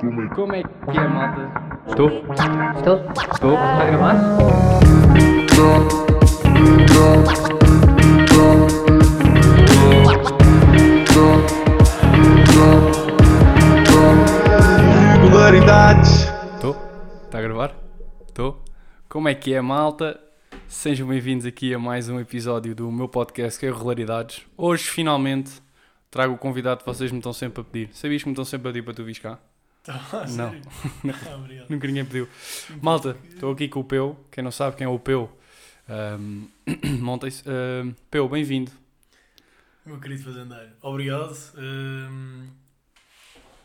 Como é que é, malta? Estou? Estou? Estou? Está a gravar? Regularidades. Estou? Está a gravar? Estou? Como é que é, malta? Sejam bem-vindos aqui a mais um episódio do meu podcast que é Regularidades. Hoje, finalmente, trago o convidado que vocês me estão sempre a pedir. Sabias que me estão sempre a pedir para tu vires cá? Ah, Não. Ah. Nunca ninguém pediu. Malta, estou aqui com o Peu. Quem não sabe quem é o Peu, ahm, montem-se. Peu, bem-vindo. Meu querido fazendeiro, obrigado.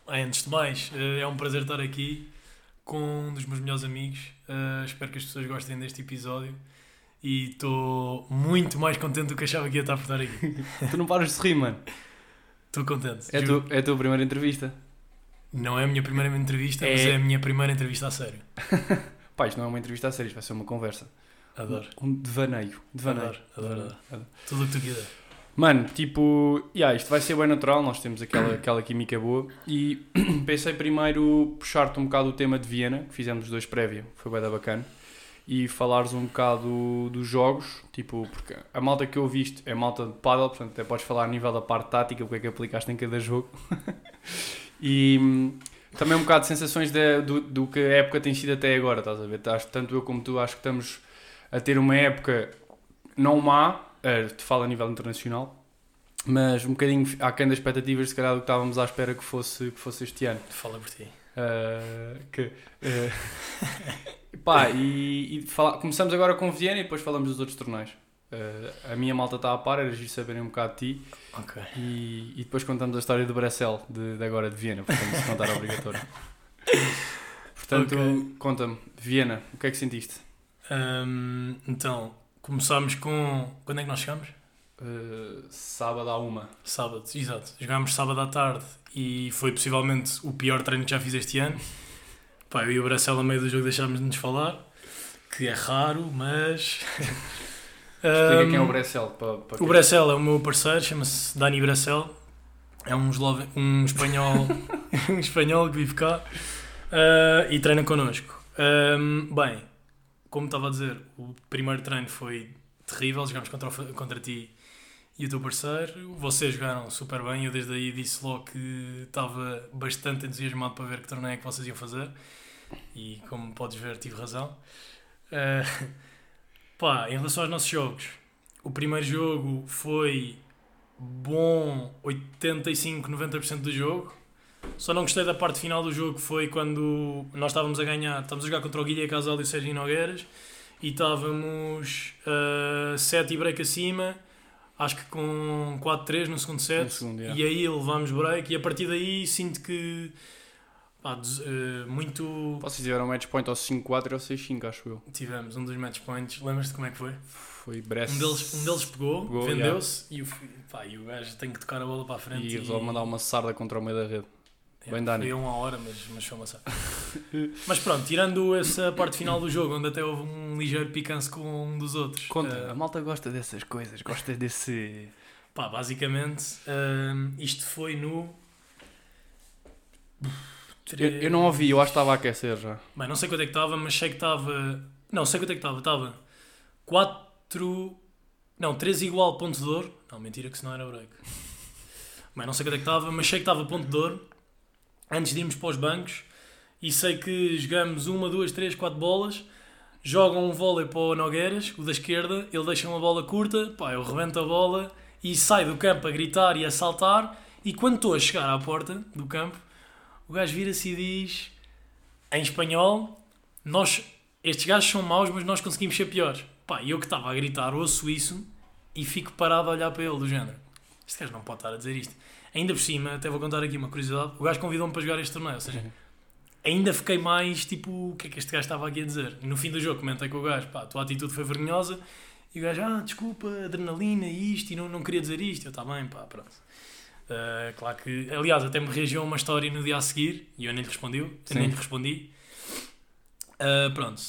Ah, antes de mais, eh, é um prazer estar aqui com um dos meus melhores amigos. Eh, espero que as pessoas gostem deste episódio e estou muito mais contente do que achava que ia estar por estar aqui. Tu não paras de sorrir, mano. Estou contente. É tua, é a tua primeira entrevista. Não é a minha primeira entrevista, É. mas é a minha primeira entrevista a sério. Pá, isto não é uma entrevista a sério, isto vai ser uma conversa. Adoro. Um devaneio. Devaneio. Adoro, adoro, adoro. Adoro. Tudo o que tu quiser. Mano, tipo, yeah, isto vai ser bem natural, nós temos aquela, aquela química boa e pensei primeiro puxar-te um bocado o tema de Viena, que fizemos os dois prévia, foi bem da bacana, e falares um bocado dos jogos, tipo, porque a malta que eu viste é malta de paddle, portanto até podes falar a nível da parte tática, o que é que aplicaste em cada jogo. e hum, também um bocado de sensações de- do, do que a época tem sido até agora, estás a ver? Acho, tanto eu como tu acho que estamos a ter uma época não má, eh, te falo a nível internacional, mas um bocadinho aquém das expectativas, se calhar, do que estávamos à espera que fosse, que fosse este ano. Fala por ti. Eh, que, eh, pá, e, e fala- começamos agora com Viena e depois falamos dos outros torneios. Eh, a minha malta está a par, era giro saberem um bocado de ti Ok. e, e depois contamos a história do Bressel, de, de agora de Viena, portanto, se contar é obrigatório. Portanto, Ok. conta-me, Viena, o que é que sentiste? Hum, então, começámos com. Quando é que nós chegamos? Eh, sábado à uma. Sábado, exato. Jogámos sábado à tarde e foi possivelmente o pior treino que já fiz este ano. Pá, eu e o Bracel a meio do jogo deixámos de nos falar, que é raro, mas. Explica quem é o Bressel. Para, para O quem- Bracel é o meu parceiro, chama-se Dani Bracel. É um, eslove... um espanhol um espanhol que vive cá ah, e treina connosco. Ahm, bem, como estava a dizer, o primeiro treino foi terrível. Jogámos contra, contra ti e o teu parceiro. Vocês jogaram super bem. Eu desde aí disse logo que estava bastante entusiasmado para ver que torneio é que vocês iam fazer. E como podes ver, tive razão. Ah, pá, em relação aos nossos jogos, o primeiro jogo foi bom 85, 90% do jogo. Só não gostei da parte final do jogo, foi quando nós estávamos a ganhar, estávamos a jogar contra o Guilherme Casal e o Sérgio Nogueiras e estávamos 7 e break acima, acho que com 4-3 no segundo set. No segundo, yeah. E aí levámos break e a partir daí sinto que pá, des- eh, muito. Vocês tiveram match point ao 5-4 ou 6-5, acho eu. Tivemos um dos match points, lembras-te como é que foi? Foi Bress. Um deles, um deles pegou, Pegou, vendeu-se e, o, pá, e o gajo tem que tocar a bola para a frente. E resolve mandar uma sarda contra o meio da rede. É, Bem, Dani. Foi a uma hora, mas, mas foi uma só. mas pronto, tirando essa parte final do jogo, onde até houve um ligeiro picância com um dos outros. Conta, eh, a malta gosta dessas coisas, gosta desse. pá, basicamente, eh, isto foi no. Eu, eu não ouvi, eu acho que estava a aquecer já. Bem, não sei quanto é que estava, mas sei que estava. Não, sei quanto é que estava. Estava 4. Não, 3 igual ponto de ouro. Não, mentira que se não era break. Bem, não sei quanto é que estava, mas sei que estava ponto de ouro. Antes de irmos para os bancos. E sei que jogamos uma, duas, três, quatro bolas. Jogam um vôlei para o Nogueiras, o da esquerda. Ele deixa uma bola curta. Pá, eu rebento a bola e sai do campo a gritar e a saltar. E quando estou a chegar à porta do campo, o gajo vira-se e diz em espanhol, nós, estes gajos são maus, mas nós conseguimos ser piores. Pá, eu que estava a gritar, ouço isso e fico parado a olhar para ele, do género. Este gajo não pode estar a dizer isto. Ainda por cima, até vou contar aqui uma curiosidade, o gajo convidou-me para jogar este torneio, ou seja, ainda fiquei mais tipo, o que é que este gajo estava aqui a dizer? No fim do jogo comentei com o gajo, pá, a tua atitude foi vergonhosa, e o gajo, ah, desculpa, adrenalina isto, e não, não queria dizer isto. Eu, está bem, pá, pronto. Uh, claro que, aliás, até me reagiu a uma história no dia a seguir e eu nem lhe respondi. Eu nem lhe respondi. Uh, pronto.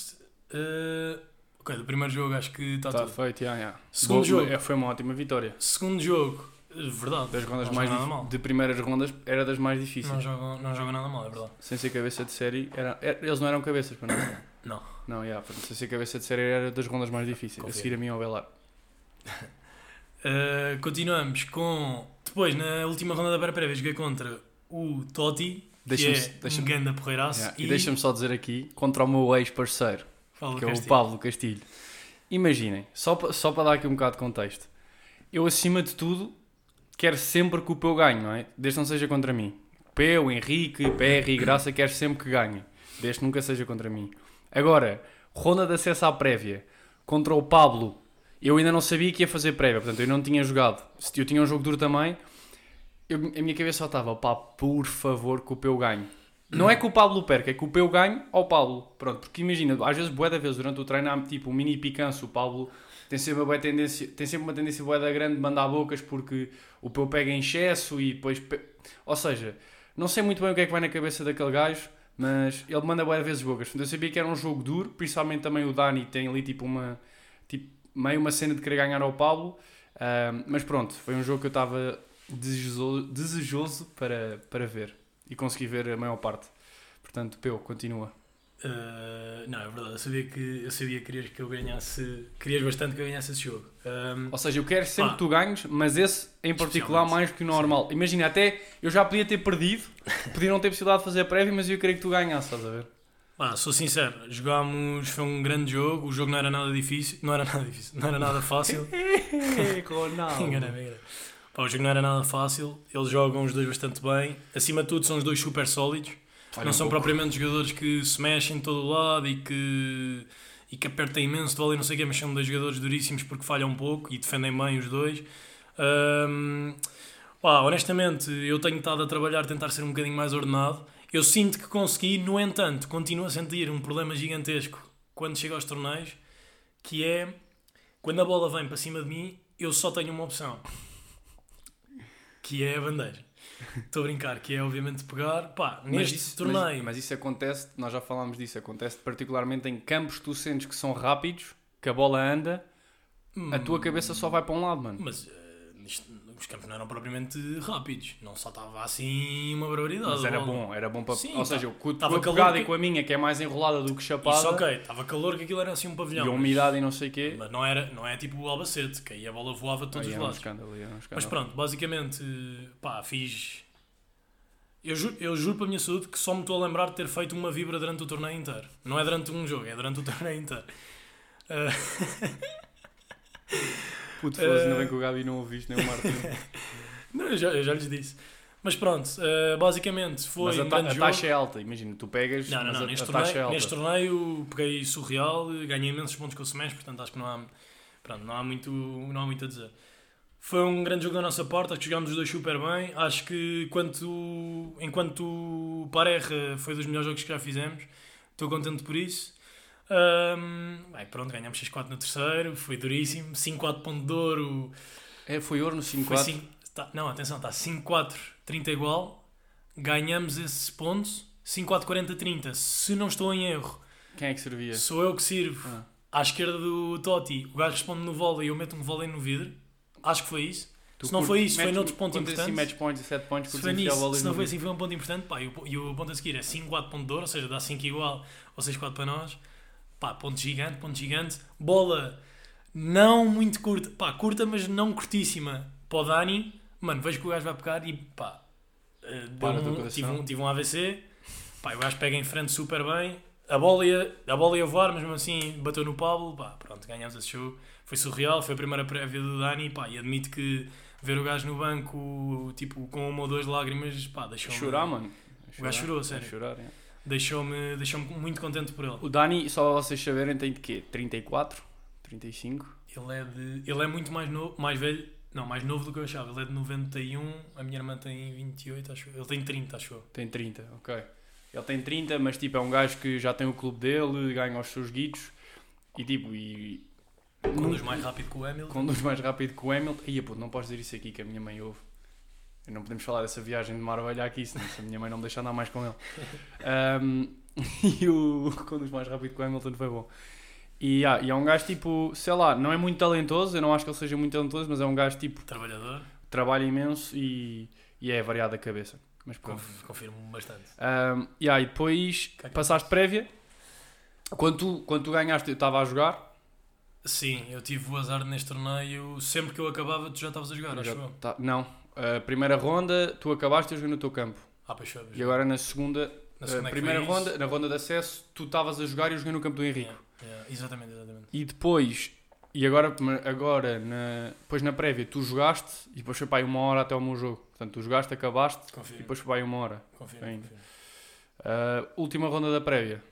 Uh, ok, do primeiro jogo acho que está Está tudo. feito, já, já. Segundo Boa- jogo. é, Foi uma ótima vitória. Segundo jogo, Verdade. Das rondas mais nada mal. de primeiras rondas era das mais difíceis. Não joga, não joga nada mal, é verdade. Sem ser cabeça de série, era, era- eles não eram cabeças, para não. Não. Não, yeah, sem ser cabeça de série era das rondas mais difíceis. A Confia. seguir a mim ao Belar. Uh, continuamos com. Depois, na última ronda da pré-prévia, joguei contra o Totti, que Deixa-me- é deixa-me- um ganda porreiraço. Yeah, E, deixa-me só dizer aqui, contra o meu ex-parceiro, que é o. Pablo Castilho. Imaginem, só, só para dar aqui um bocado de contexto. Eu, acima de tudo, quero sempre que o Peu ganhe, não é? Desde que não seja contra mim. Peu, Henrique, e Graça, quero sempre que ganhem. Desde que nunca seja contra mim. Agora, ronda de acesso à prévia contra o Pablo. Eu ainda não sabia que ia fazer prévia, portanto eu não tinha jogado. Se eu tinha um jogo duro também, eu- a minha cabeça só estava, pá, por favor que o Peu ganhe. Não é que o Pablo perca, é que o Peu ganhe ao Pablo. Pronto, porque imagina, às vezes, bué da vez, durante o treino, tipo um mini picanço. O Pablo tem sempre uma, tendência, tem sempre uma tendência bué da grande de mandar bocas porque o Peu pega em excesso e depois... pe- Ou seja, não sei muito bem o que é que vai na cabeça daquele gajo, mas ele manda de vezes bocas. Portanto, eu sabia que era um jogo duro, principalmente também o Dani tem ali tipo uma... Tipo, meio uma cena de querer ganhar ao Pablo. Ahm, mas pronto, foi um jogo que eu estava desejoso, desejoso para, para ver. E consegui ver a maior parte. Portanto, Peu, continua. Uh, não, é verdade. Eu sabia que, eu sabia que querias que eu ganhasse. Querias bastante que eu ganhasse esse jogo. Um, Ou seja, eu quero sempre que tu ganhes, mas esse em particular mais que o normal. Imagina, até eu já podia ter perdido, podia não ter possibilidade de fazer a prévia, mas eu queria que tu ganhasses, estás a ver? Pá, sou sincero, jogámos. Foi um grande jogo. O jogo não era nada difícil. Não era nada difícil. Não era nada fácil. Ronaldo. Enganei. Pá, o jogo não era nada fácil. Eles jogam os dois bastante bem. Acima de tudo, são os dois super sólidos. Olha, não um são pouco. propriamente jogadores que se mexem de todo o lado e que, e que apertam imenso de bola e não sei o quê, mas são dois jogadores duríssimos porque falham um pouco e defendem bem os dois. Ahm, pá, honestamente, eu tenho estado a trabalhar, tentar ser um bocadinho mais ordenado. Eu sinto que consegui, no entanto, continuo a sentir um problema gigantesco quando chego aos torneios, que é quando a bola vem para cima de mim, eu só tenho uma opção, que é a bandeira. Estou a brincar, que é obviamente pegar, pá, Mas neste isso, torneio. mas, mas isso acontece, nós já falámos disso, acontece particularmente em campos que tu sentes que são rápidos, que a bola anda, a tua cabeça só vai para um lado, mano. Mas eh, os campos não eram propriamente rápidos, não saltava assim uma barbaridade. Mas era a bom, era bom para. Sim, Ou seja, com a pegada que- e com a minha, que é mais enrolada do que chapada, Isso ok, estava calor que aquilo era assim um e pavilhão. a mas- umidade e não sei o quê. Mas não, era, não é tipo o Albacete, que aí a bola voava de todos Aí os um lados. escândalo, era um Mas escândalo. pronto, basicamente, pá, fiz. Eu juro, eu juro para a minha saúde que só me estou a lembrar de ter feito uma vibra durante o torneio inteiro. Não é durante um jogo, é durante o torneio inteiro. Ah, Puto, foda-se, ainda Eh, bem que o Gabi não ouviste, nem o Martin. não, eu, já, eu já lhes disse. Mas pronto, ah, basicamente foi Mas a, um ta- grande a jogo. taxa é alta, imagina, tu pegas, Não, não, não. Neste, é torneio, alta. neste torneio peguei surreal, ganhei imensos pontos com o semestre, portanto acho que não há, pronto, não há, muito, não há muito a dizer. Foi um grande jogo da nossa parte, acho que jogámos os dois super bem. Acho que enquanto, enquanto o Pareja foi dos melhores jogos que já fizemos, estou contente por isso. Ahm, bem, pronto, ganhámos 6-4 no terceiro, foi duríssimo. 5-4 ponto de ouro. É, foi ouro no Foi 5-4. cinco- tá- não, atenção, está 5-4, 30 igual. Ganhamos esses pontos. 5-4, 40, 30. Se não estou em erro, Quem é que servia? Sou eu que sirvo Ah. à esquerda do Totti. O gajo responde no vôlei e eu meto um vôlei no vidro. Acho que foi isso. Tu se não foi isso, foi noutro ponto assim importante. match points 7 points, Se foi nisso, se não foi assim, foi um ponto importante. Pá, e, o, e o ponto a seguir é 5-4 ponto de ouro, ou seja, dá 5 igual ou 6-4 para nós. Pá, ponto gigante, ponto gigante. Bola não muito curta, pá, curta, mas não curtíssima para o Dani. Mano, vejo que o gajo vai pegar e pá, eh, Para um- tive, um, tive um AVC. Pá, o gajo pega em frente super bem. A bola, ia, a bola ia voar, mas mesmo assim bateu no Pablo. Pá, pronto, ganhámos esse jogo. Foi surreal, foi a primeira prévia do Dani. Pá, e admito que ver o gajo no banco, tipo, com uma ou duas lágrimas, pá, deixou-me... Chorar, mano. O gajo chorou, sério. chorar, é. Deixou-me deixou muito contente por ele. O Dani, só para vocês saberem, tem de quê? 34? 35? Ele é, de, ele é muito mais novo, mais velho, não, mais novo do que eu achava. Ele é de 91, a minha irmã tem 28, acho. Ele tem 30, acho eu. Tem 30, ok. Ele tem 30, mas tipo, é um gajo que já tem o clube dele, ganha os seus guitos e tipo, e. Conduz mais rápido que o Hamilton. Conduz mais rápido que o Hamilton. Ia, puto, não podes dizer isso aqui que a minha mãe ouve. Não podemos falar dessa viagem de Marbella aqui, senão se a minha mãe não me deixa andar mais com ele. Ahm, e o conduz mais rápido que o Hamilton foi bom. E, ah, e é um gajo tipo, sei lá, não é muito talentoso, eu não acho que ele seja muito talentoso, mas é um gajo tipo Trabalhador. trabalha imenso e, e é variado a cabeça. Mas pronto. Conf- Confirmo bastante. Um, yeah, e depois Que é que- passaste prévia. Quando tu, quando tu ganhaste, eu estava a jogar. Sim, eu tive o azar neste torneio. Sempre que eu acabava, tu já estavas a jogar, acho eu. tá- não, a primeira ronda tu acabaste e eu joguei no teu campo. Ah, pois foi. E agora na segunda, Na segunda é primeira foi isso. ronda, na ronda de acesso, tu estavas a jogar e eu joguei no campo do Henrique. Yeah, yeah, exatamente, exatamente. E depois, e agora, agora na, depois na prévia, tu jogaste e depois foi para aí uma hora até o meu jogo. Portanto, tu jogaste, acabaste e Confirmo. depois foi para aí uma hora. confirmo, ainda. confirmo. Uh, última ronda da prévia.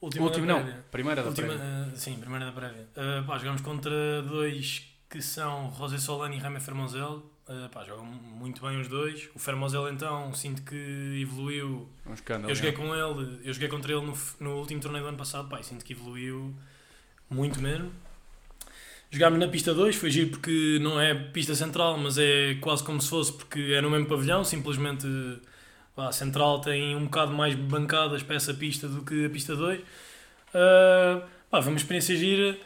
Última, não, prévia. primeira da Última, prévia. eh, sim, primeira da prévia. Eh, pá, jogamos contra dois que são José Solano e Remy Fermozel. Uh, pá, jogam muito bem os dois. O Fermozel então, sinto que evoluiu. Um escândalo. Eu joguei é. com ele, eu joguei contra ele no, no último torneio do ano passado, pá, e sinto que evoluiu muito mesmo. Jogámos na pista 2, foi giro porque não é pista central, mas é quase como se fosse, porque é no mesmo pavilhão, simplesmente pá, a central tem um bocado mais bancadas para essa pista do que a pista 2. Ah, pá, foi uma experiência gira.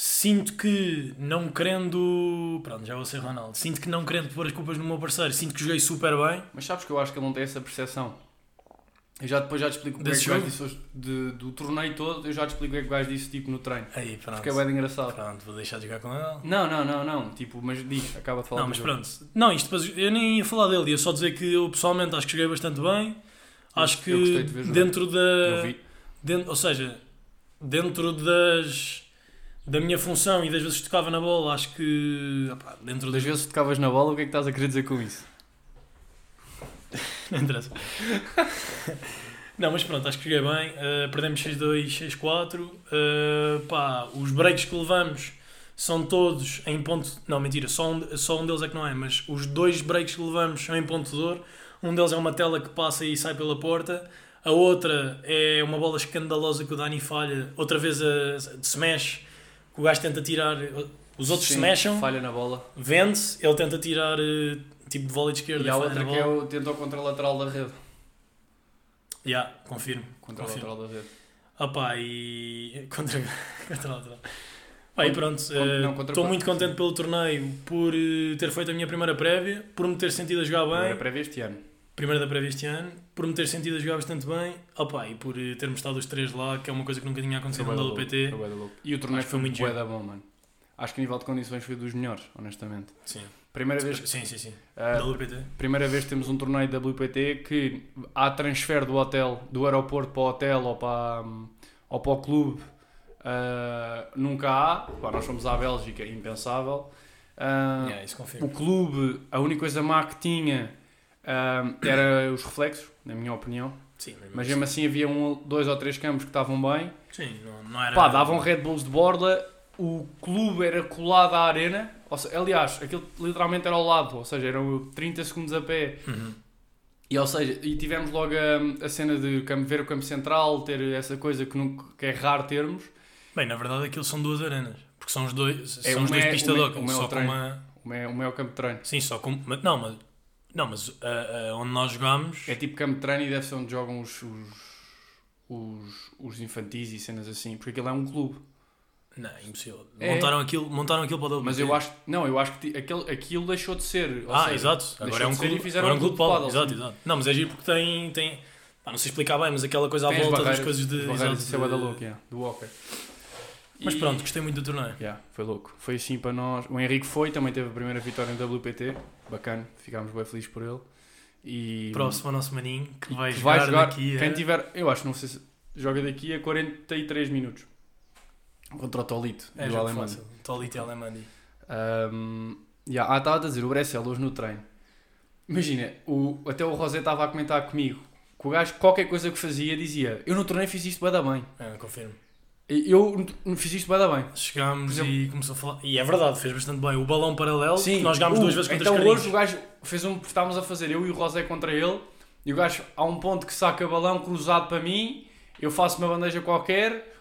Sinto que não querendo. Pronto, já vou ser Ronaldo. Sinto que não querendo pôr as culpas no meu parceiro, sinto que joguei super bem. Mas sabes que eu acho que ele não tem essa percepção. Eu já depois já te explico o que é que o gajo disse hoje, de- do torneio todo, eu já te explico o que é que o gajo disse tipo no treino. Aí, pronto. Porque é bem engraçado. Pronto, vou deixar de jogar com ele. Não, não, não, não. Tipo, mas diz, acaba de falar Não, mas jogo. pronto. Não, isto depois, eu nem ia falar dele, ia só dizer que eu pessoalmente acho que joguei bastante bem. Acho que eu de ver dentro da. vi. Dentro, ou seja, dentro das. Da minha função e das vezes que tocava na bola, acho que. opá, dentro Das das vezes que tocavas na bola, o que é que estás a querer dizer com isso? Não interessa. Não, mas pronto, acho que joguei bem. Uh, perdemos 6-2, 6-4. Uh, pá, os breaks que levamos são todos em ponto. Não, mentira, só um, só um deles é que não é, mas os dois breaks que levamos são em ponto de dor. Um deles é uma tela que passa e sai pela porta. A outra é uma bola escandalosa que o Dani falha. Outra vez a, a smash, que o gajo tenta tirar. Os outros Sim, smasham, Falha na bola. vende-se, ele tenta tirar uh, tipo de vôlei de esquerda E há falha outra que é o tentou contra a lateral da rede. Yeah, confirmo. Contra confirmo. a lateral da rede. Ah pá, e contra, contra a lateral. Pá, e pronto, eh, estou muito contente pelo torneio por eh, ter feito a minha primeira prévia, por me ter sentido a jogar bem, prévia este ano. Primeira da prévia este ano, por me ter sentido a jogar bastante bem, pá, e por eh, termos estado os três lá, que é uma coisa que nunca tinha acontecido no WPT. E o torneio foi muito bué bom, mano. Acho que a nível de condições foi dos melhores, honestamente. Sim. Primeira vez, sim, sim, sim. ah, WPT. primeira vez que temos um torneio WPT que há transfer do hotel, do aeroporto para o hotel ou para, hum, ou para o clube. ah, nunca há. Pá, nós fomos à Bélgica, impensável. Ah, Yeah, o clube, a única coisa má que tinha era os reflexos, na minha opinião. Sim, Mas mesmo assim havia um, dois ou três campos que estavam bem. Sim, não, não era. Pá, davam Red Bulls de borda, o clube era colado à arena, ou se- aliás, aquilo literalmente era ao lado, ou seja, eram 30 segundos a pé. Uhum. E, ou seja, e tivemos logo a, a cena de ver o campo central, ter essa coisa que, nunca, que é raro termos. Bem, na verdade aquilo são duas arenas. Porque são os dois, É, são os dois é- pista uma é- de o só com treino. uma. O meu, o meu campo de treino. Sim, só com. mas- Não, mas. Não, mas ah, ah, onde nós jogámos. É tipo campo de treino e deve ser onde jogam os, os, os, os infantis e cenas assim, porque aquilo é um clube. Não, é impossível. É. Montaram, aquilo, montaram aquilo para o. Mas eu acho, não, eu acho que aquele, aquilo deixou de ser. Ah, seja, exato. deixou Agora é um de clube, fizeram agora é um clube de pádel. Exato, exato. Não, mas é giro porque tem. tem pá, não sei explicar bem, mas aquela coisa à Tem volta das coisas de. exato, isso é bué da de- louco, yeah, do hockey. Mas E- pronto, gostei muito do torneio. Yeah, foi louco. Foi assim para nós. O Henrique foi, também teve a primeira vitória no WPT. Bacana, ficámos bem felizes por ele. E, Próximo ao nosso maninho que vai, que jogar, daqui a. Quem tiver, eu acho, não sei se joga daqui a 43 minutos contra o Tolito É, do fácil. Tolito e Alemandi. Um, yeah, ah, estava a dizer, o Bressel hoje no treino. Imagina, o, até o Rosé estava a comentar comigo que o gajo, qualquer coisa que fazia, dizia: Eu no torneio fiz isto bem da bem. É, confirmo. Eu fiz isto bem bem. Chegámos exemplo- e começou a falar. E é verdade, fez bastante bem. O balão paralelo, Sim, nós jogámos o- duas vezes contra Então hoje o gajo fez um. Estávamos a fazer eu e o Rosé contra ele. E o gajo, há um ponto que saca balão cruzado para mim. Eu faço uma bandeja qualquer.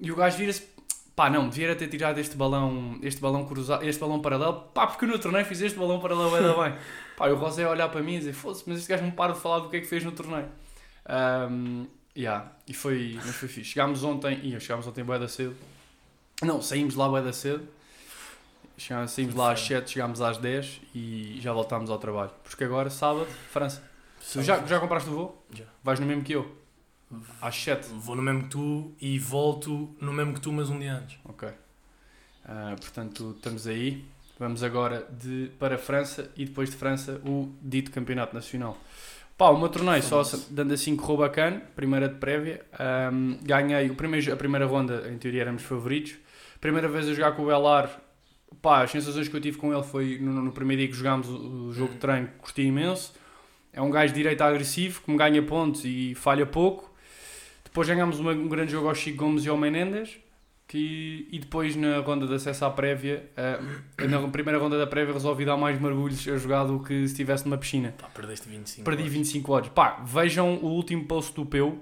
E o gajo vira-se. Pá, não, devia ter tirado este balão, este balão cruzado, este balão paralelo. Pá, porque no torneio fiz este balão paralelo ainda bem. Pá, e o Rosé a olhar para mim e dizer: Foda-se, mas este gajo não para de falar do que é que fez no torneio. Um, yeah, e foi, mas foi fixe. Chegámos ontem, ia, chegámos ontem bué da cedo. Não, saímos lá bué da cedo. Chegámos, saímos lá às 7, chegámos às 10 e já voltámos ao trabalho. Porque agora, sábado, França. Tu já, já compraste o voo? Já. Vais no mesmo que eu? Às 7? Vou no mesmo que tu e volto no mesmo que tu, mas um dia antes. Ok. Ah, portanto, estamos aí. Vamos agora de, para a França e depois de França o dito Campeonato Nacional. Pá, o meu torneio, só dando assim correu bacana, primeira de prévia. Ahm, ganhei o primeiro, a primeira ronda, em teoria éramos favoritos. Primeira vez a jogar com o Belar, pá, as sensações que eu tive com ele foi no, no primeiro dia que jogámos o, o jogo de treino, curti imenso. É um gajo de direita agressivo, que me ganha pontos e falha pouco. Depois ganhámos uma- um grande jogo ao Chico Gomes e ao Menendez. Que, e depois na ronda de acesso à prévia, ah, na primeira ronda da prévia resolvi dar mais mergulhos a jogar do que se estivesse numa piscina. Pá, perdeste 25. Perdi horas. 25 horas. Pá, vejam o último post do Peu.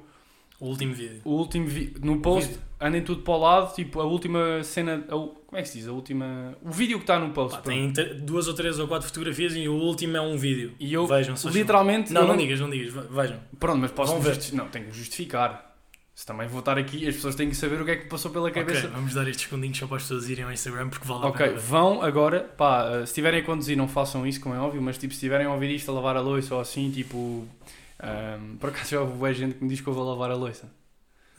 O último vídeo. O último vi- no post, vídeo. andem tudo para o lado, tipo, a última cena, a como é que se diz? A última, o vídeo que está no post. Pá, tem te- duas ou três ou quatro fotografias e o último é um vídeo. E eu, Vejam, literalmente, Não, não digas, não digas. ve- Vejam. Pronto, mas posso Vão ver. Não, tenho que justificar. Se também vou estar aqui, as pessoas têm que saber o que é que passou pela cabeça. Ok, vamos dar estes segundinhos só para as pessoas irem ao Instagram porque vale a Ok, pena ver. vão agora, pá, eh, se estiverem a conduzir não façam isso, como é óbvio, mas tipo, se estiverem a ouvir isto a lavar a louça ou assim, tipo, ahm, por acaso já houve gente que me diz que eu vou lavar a louça.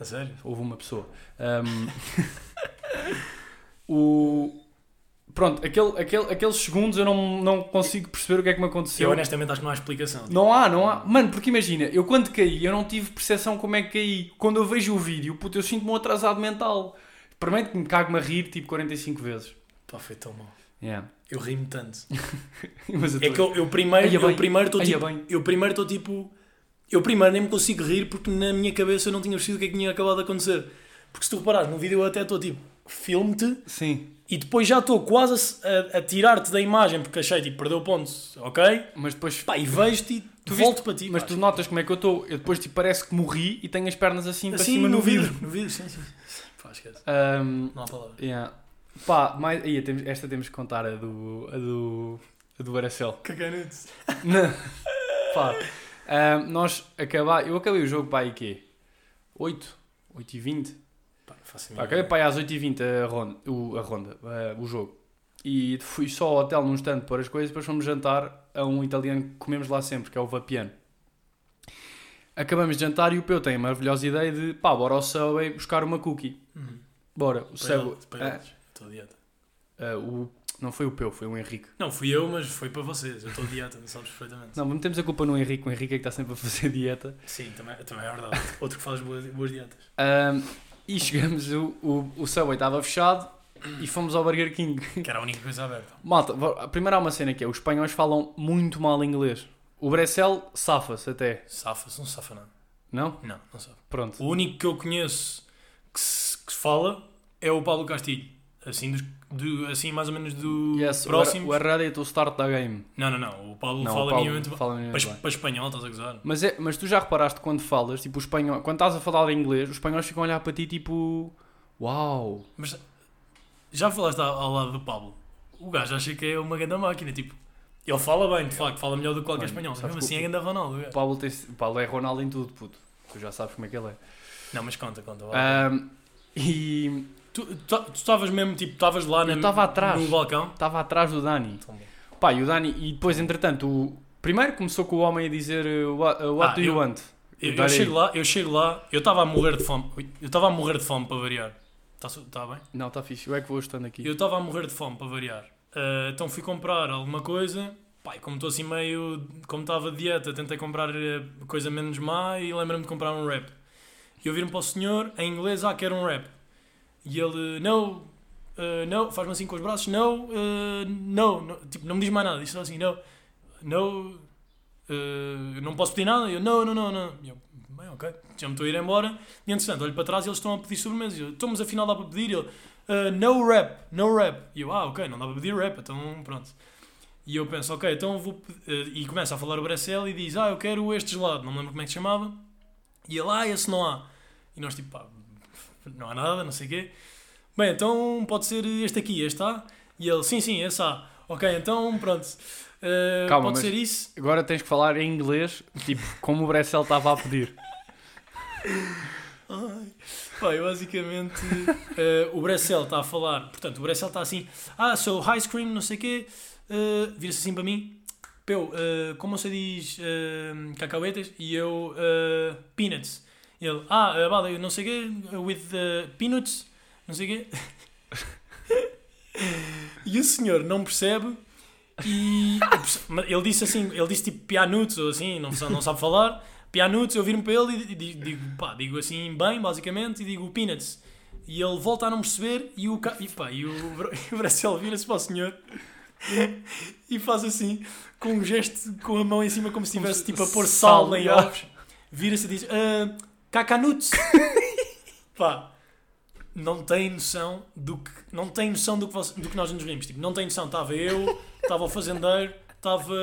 A sério? Houve uma pessoa. Ahm, o, pronto, aquele, aquele, aqueles segundos eu não, não consigo perceber o que é que me aconteceu. Eu honestamente acho que não há explicação. Não há, não há. Mano, porque imagina, eu quando caí, eu não tive percepção como é que caí. Quando eu vejo o vídeo, puto, eu sinto-me um atrasado mental. Primeiro que me cago-me a rir, tipo, 45 vezes. Pá, foi tão mal. Yeah. Eu ri-me tanto. Eu É que eu, eu primeiro Aia eu bem, primeiro estou tipo, eu primeiro estou tipo, eu primeiro nem me consigo rir porque na minha cabeça eu não tinha percebido o que é que tinha acabado de acontecer. Porque se tu reparares no vídeo eu até estou tipo, filme-te Sim. E depois já estou quase a, a tirar-te da imagem porque achei tipo, perdeu pontos, ok? Mas depois. Pá, e vejo-te e Tu volto para ti. Mas pá. tu notas como é que eu estou. Eu depois tipo, parece que morri e tenho as pernas assim, para assim cima no, no vidro. vidro. No vidro, sim, sim. Pá, esquece. Ahm, Não há palavra. yeah. Pá, mais, aí, temos, esta temos que contar a do. a do. a do Aracel. Cacanudos. Não. Pá, ahm, nós acabar, eu acabei o jogo para aí quê? 8? 8 e 20? Faço Pá, acabei para aí às 8 e 20 a ronda, o, a ronda eh, o jogo. E fui só ao hotel num instante pôr as coisas, depois fomos jantar a um italiano que comemos lá sempre, que é o Vapiano. Acabamos de jantar e o Peu tem a maravilhosa ideia de pá, bora ao Subway buscar uma cookie. Uhum. Bora, o Subway. ah, eles. Estou dieta. ah, o, não foi o Peu, foi o Henrique. Não, fui eu, mas foi para vocês. Eu estou dieta, não sabes perfeitamente. Não, metemos a culpa no Henrique, o Henrique é que está sempre a fazer dieta. Sim, também, também é verdade. Outro que faz boas, boas dietas. Ahm, e chegamos, o, o, o Subway estava fechado e fomos ao Burger King. Que era a única coisa aberta. Malta, primeiro há uma cena que é, os espanhóis falam muito mal inglês. O Bressel safa-se até, Safa-se, não safa nada. não? Não, não safa. Pronto. O único que eu conheço que se, que se fala é o Paulo Castilho. Assim, dos, do, assim mais ou menos do Yes, próximo. o é o start da game. Não, não, não. O Paulo Não, fala minimamente para, para espanhol, estás a gozar? Mas, é, mas tu já reparaste quando falas, tipo, o espanhol, quando estás a falar inglês, os espanhóis ficam a olhar para ti tipo, uau. Mas já falaste ao, ao lado do Pablo? O gajo acha que é uma grande máquina. Tipo, ele fala bem, de facto, fala melhor do que qualquer espanhol. Mesmo assim é grande Ronaldo. o O. Paulo, tem, o Paulo é Ronaldo em tudo, puto. Tu já sabes como é que ele é. Não, mas conta, conta. Ahm, e Tu estavas mesmo, tipo, estavas lá Eu estava atrás. no balcão? estava atrás do Dani. Pá, e o Dani, e depois, entretanto, o, primeiro começou com o homem a dizer uh, What, uh, what Ah, do you eu- want? Eu, eu chego lá, eu chego lá, eu estava a morrer de fome. Ui, Eu estava a morrer de fome para variar. Está tá bem? Não, está fixe. Eu é que vou estando aqui. Eu estava a morrer de fome para variar. Ah, então fui comprar alguma coisa. E como estou assim meio. Como estava de dieta, tentei comprar eh, coisa menos má e lembro-me de comprar um rap. E eu viro-me para o senhor, em inglês, ah, quero um rap. E ele, não, uh, não, faz-me assim com os braços, não, uh, não, não, tipo, não me diz mais nada. Diz só assim, não, não, uh, não posso pedir nada. E eu, não, não, não, não. E eu, bem, ok, já me estou a ir embora. E entretanto, olho para trás e eles estão a pedir sobremesa. E eu, então, mas afinal dá para pedir? E ele, "Uh, no rap, no rap. E eu, ah, ok, não dá para pedir rap, então pronto. E eu penso, ok, então vou. e começa a falar o Bracel e diz, ah, eu quero este gelado, não me lembro como é que se chamava. E ele, ah, esse não há. E nós, tipo, pá, não há nada, não sei o quê. Bem, então pode ser este aqui, este há. E ele, sim, sim, esse há. Ok, então pronto. Uh, Calma, pode ser isso. Agora tens que falar em inglês, tipo, como o Bressel estava a pedir. Ai. Basicamente. eh, o Bressel está a falar. Portanto, o Bressel está assim. Ah, sou ice cream, não sei o quê. eh, Vira-se assim para mim. Peu, eh, como você diz cacauetas? E eu. eh, peanuts. Ele. Ah, uh, vale, não sei o quê. With eh, peanuts. Não sei o quê. e o senhor não percebe. E ele disse assim, ele disse tipo pianuts ou assim, não, não sabe falar. Pianuts, eu viro-me para ele e di- digo, pá, digo assim bem, basicamente, e digo peanuts. E ele volta a não perceber e o, e, pá, e o, e o Bracel vira-se para o senhor e faz assim, com um gesto com a mão em cima, como se estivesse se- tipo a pôr sal, sal, em ovos. Vira-se e diz, ah, cacanuts. pá, não tem noção do que, não tem noção do que, você- do que nós nos vimos. Tipo, não tem noção. Estava eu, estava o fazendeiro, estava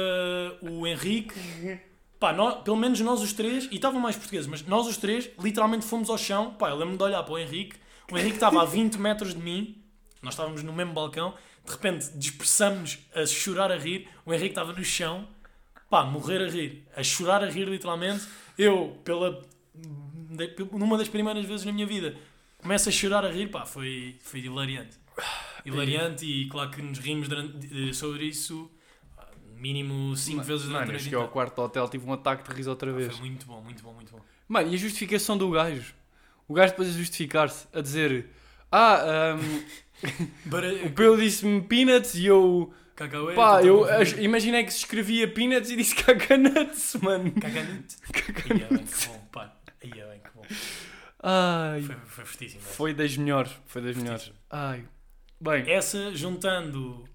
o Henrique. Pá, nó- pelo menos nós os três, e estavam mais portugueses, mas nós os três literalmente fomos ao chão. Pá, eu lembro-me de olhar para o Henrique. O Henrique estava a 20 metros de mim, nós estávamos no mesmo balcão. De repente dispersamos-nos a chorar a rir. O Henrique estava no chão, pá, morrer a rir, a chorar a rir literalmente. Eu, pela de- numa das primeiras vezes na minha vida, começo a chorar a rir, pá, foi, foi hilariante. Hilariante e claro que nos rimos durante- eh, sobre isso mínimo 5 vezes durante Mano, cheguei ao quarto hotel, tive um ataque de riso outra vez. Foi muito bom, muito bom, muito bom. Mano, e a justificação do gajo? O gajo depois a justificar-se, a dizer: Ah, um, o Pedro disse-me peanuts e eu. Cacauê, Pá, tô eu imaginei que se escrevia peanuts e disse cacanuts, mano. Cacanute. Ia bem, que bom, pá. Ia bem, que bom. Ai, Foi, foi fortíssimo. essa. foi das melhores, foi das melhores. Ai, bem, Essa, juntando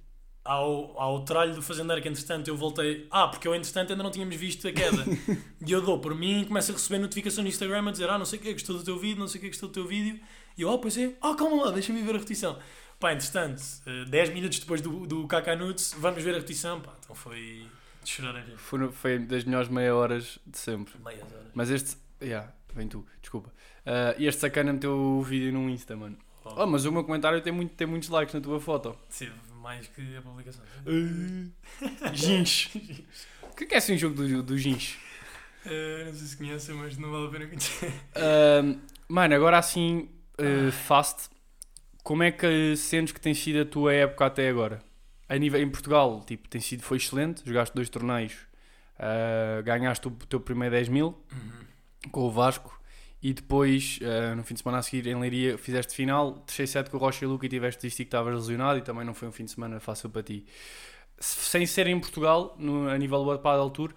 ao, ao tralho do fazendeiro, que entretanto eu voltei. Ah, porque eu entretanto ainda não tínhamos visto a queda. e eu dou por mim e começo a receber notificação no Instagram a dizer: Ah, não sei o que, gostou do teu vídeo, não sei o que, gostou do teu vídeo. E eu, ah, pois é, ah, calma lá, deixa-me ver a repetição. Pá, entretanto, eh, 10 minutos depois do, do Cacanuts, vamos ver a repetição. Pá, então foi de chorar a rir. foi, foi das melhores meia horas de sempre. Meias horas. Mas este. Yeah, vem tu, desculpa. Ah, este sacana meteu o vídeo no Insta, mano. Oh, Oh, mas o meu comentário tem, muito, tem muitos likes na tua foto. Teve mais que a publicação. Gins. O que é que é assim o jogo do, do Gins? Eh, não sei se conhecem, mas não vale a pena conhecer. Ahm, mano, agora assim, uh, fast, como é que sentes que tem sido a tua época até agora? A nível, em Portugal, tipo, tem sido, foi excelente, jogaste dois torneios, ah, ganhaste o teu primeiro 10 mil Uhum. Com o Vasco e depois, ah, no fim de semana a seguir, em Leiria, fizeste final, terceiro set com o Rocha e Luca e tiveste de que estavas lesionado e também não foi um fim de semana fácil para ti. Se- Sem ser em Portugal, no, a nível do Padel Tour,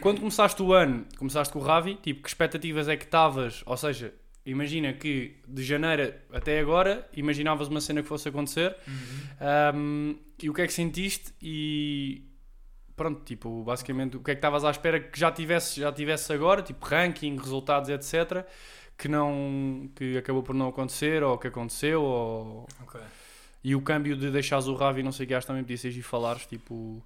quando começaste o ano, começaste com o Ravi, tipo, que expectativas é que estavas? Ou seja, imagina que de janeiro até agora, imaginavas uma cena que fosse acontecer, Uhum. um, e o que é que sentiste? E pronto, tipo, basicamente, o que é que estavas à espera que já tivesse, já tivesse agora, tipo, ranking, resultados, etc., que não, que acabou por não acontecer, ou que aconteceu, ou... Ok. E o câmbio de deixares o Ravi, não sei o que, acho também podia ser e falares, tipo,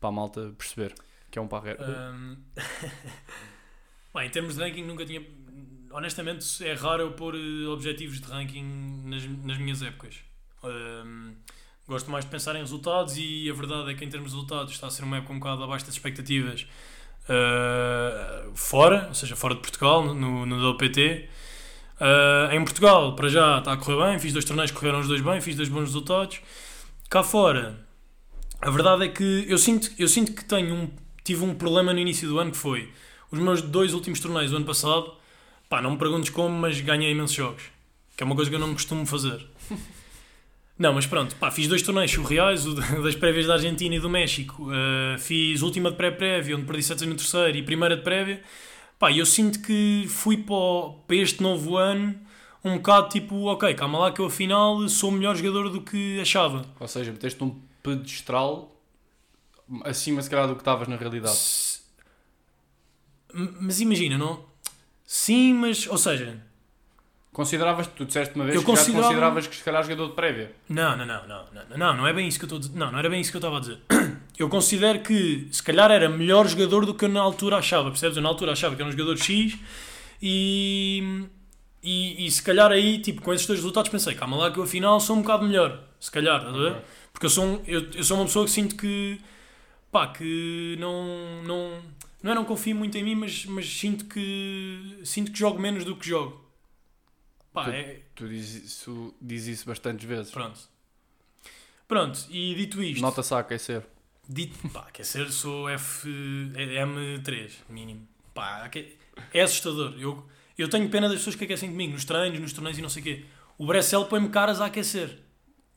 para a malta perceber, que é um parreiro. Um, Bem, em termos de ranking, nunca tinha. Honestamente, é raro eu pôr eh, objetivos de ranking nas, nas minhas épocas. Um, gosto mais de pensar em resultados e a verdade é que, em termos de resultados, está a ser uma época um bocado abaixo das expectativas uh, fora, ou seja, fora de Portugal, no, no WPT. Uh, em Portugal, para já, está a correr bem. Fiz dois torneios, correram os dois bem, fiz dois bons resultados. Cá fora, a verdade é que eu sinto, eu sinto que tenho um, tive um problema no início do ano que foi os meus dois últimos torneios do ano passado. Pá, não me perguntes como, mas ganhei imensos jogos. Que é uma coisa que eu não costumo fazer. Não, mas pronto, pá, fiz dois torneios surreais, o das prévias da Argentina e do México. Uh, fiz última de pré-prévia, onde perdi 7 no terceiro, e primeira de prévia. Pá, eu sinto que fui para, este novo ano um bocado tipo, ok, calma lá que eu afinal sou melhor jogador do que achava. Ou seja, meteste um pedestral acima, se calhar, do que estavas na realidade. Mas imagina, não? Sim, mas, ou seja, Consideravas, tu disseste uma vez Eu que considerava- consideravas que se calhar jogador de prévia. não, não, não, não, não, não, não é bem isso que eu estou a dizer. Não, não era bem isso que eu estava a dizer. Eu considero que se calhar era melhor jogador do que eu na altura achava, percebes? Eu na altura achava que era um jogador X e, e, e se calhar aí, tipo, com esses dois resultados pensei, calma lá que eu afinal sou um bocado melhor, se calhar, estás a ver? Porque eu sou, um- eu, eu sou uma pessoa que sinto que, pá, que não, não, Não é não confio muito em mim, mas, mas sinto, que, sinto que jogo menos do que jogo. Pá, Tu- é. Tu dizes isso, dizes isso bastantes vezes. Pronto. Pronto, e dito isto. Nota-se a aquecer. Dito, pá, quer ser, sou F, é M3, mínimo. Pá, é assustador. Eu, eu tenho pena das pessoas que aquecem comigo, nos treinos, nos torneios e não sei o quê. O Bressel põe-me caras a aquecer.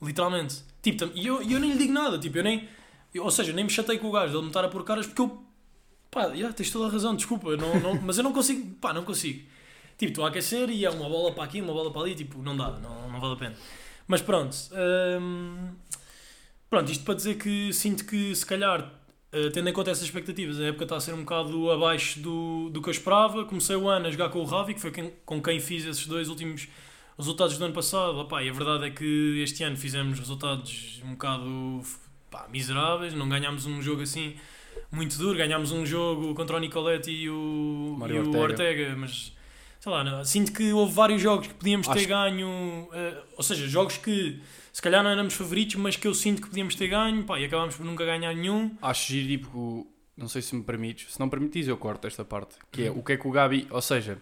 Literalmente. Tipo, e eu, eu nem lhe digo nada. Tipo, eu nem. eu- ou seja, nem me chatei com o gajo dele me estar a pôr caras porque eu. Pá, já, tens toda a razão, desculpa. Não, não, mas eu não consigo. Pá, não consigo. Tipo, estou a aquecer e é uma bola para aqui, uma bola para ali. Tipo, não dá, não, não vale a pena. Mas pronto. hum, Pronto, isto para dizer que sinto que se calhar, eh, tendo em conta essas expectativas, a época está a ser um bocado abaixo do, do que eu esperava. Comecei o ano a jogar com o Ravi, que foi quem- com quem fiz esses dois últimos resultados do ano passado. Opá, e a verdade é que este ano fizemos resultados um bocado pá, miseráveis, não ganhámos um jogo assim muito duro, ganhámos um jogo contra o Nicoletti e o, e o Ortega. Ortega, mas sei lá, não- sinto que houve vários jogos que podíamos ter Acho- ganho, eh, ou seja, jogos que se calhar não éramos favoritos, mas que eu sinto que podíamos ter ganho, pá, e acabámos por nunca ganhar nenhum. Acho giro, tipo, não sei se me permites, se não permites eu corto esta parte, que é o que é que o Gabi, ou seja,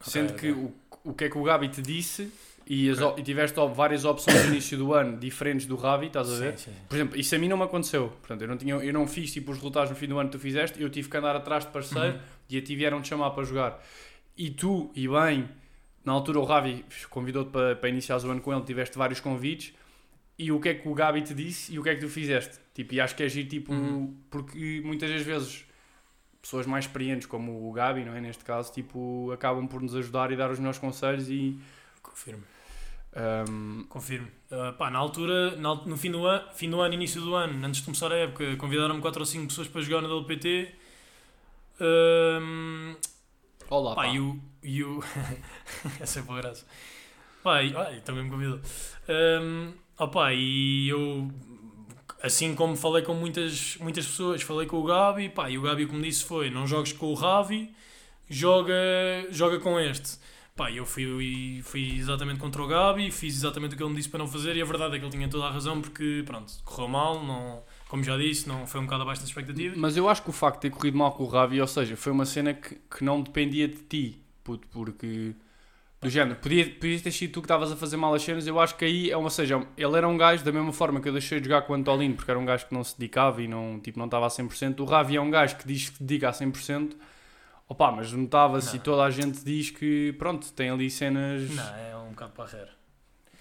sendo ok. que o, o que é que o Gabi te disse e, as, op- e tiveste várias opções no início do ano diferentes do Ravi, estás a ver? Sim, sim, sim. Por exemplo, isso a mim não me aconteceu, portanto, eu não, tinha, eu não fiz tipo os resultados no fim do ano que tu fizeste, eu tive que andar atrás de parceiro Uhum. e a ti vieram-te chamar para jogar. E tu, e bem, na altura o Ravi convidou-te para, para iniciares o ano com ele, tiveste vários convites, e o que é que o Gabi te disse e o que é que tu fizeste? Tipo, e acho que é giro, tipo, Uhum. porque muitas das vezes pessoas mais experientes, como o Gabi, não é? Neste caso, tipo, acabam por nos ajudar e dar os melhores conselhos e. Confirmo. ahm, Confirmo. Uh, pá, na altura, na no fim do, an, fim do ano, início do ano, antes de começar a época, convidaram-me 4 ou 5 pessoas para jogar no WPT. Um, olá, pá, pá. e o. E o Essa é boa graça. Pá, e, ah, e também me convidou. Um, opá, e eu. Assim como falei com muitas, muitas pessoas, falei com o Gabi, pá, e o Gabi o que me disse foi: não jogues com o Ravi, joga, joga com este. Pá, eu fui, fui exatamente contra o Gabi, fiz exatamente o que ele me disse para não fazer, e a verdade é que ele tinha toda a razão, porque, pronto, correu mal, não, como já disse, não foi um bocado abaixo das expectativas. Mas eu acho que o facto de ter corrido mal com o Ravi, ou seja, foi uma cena que, que não dependia de ti, puto, porque do género, podia, podia ter sido tu que estavas a fazer mal as cenas, eu acho que aí é uma, ou seja, ele era um gajo da mesma forma que eu deixei de jogar com o Antolino, porque era um gajo que não se dedicava e não, tipo, não estava a 100%, o Ravi é um gajo que diz que se dedica a 100%, opá, mas notava-se e toda a gente diz que, pronto, tem ali cenas, Não, é um bocado para a rera.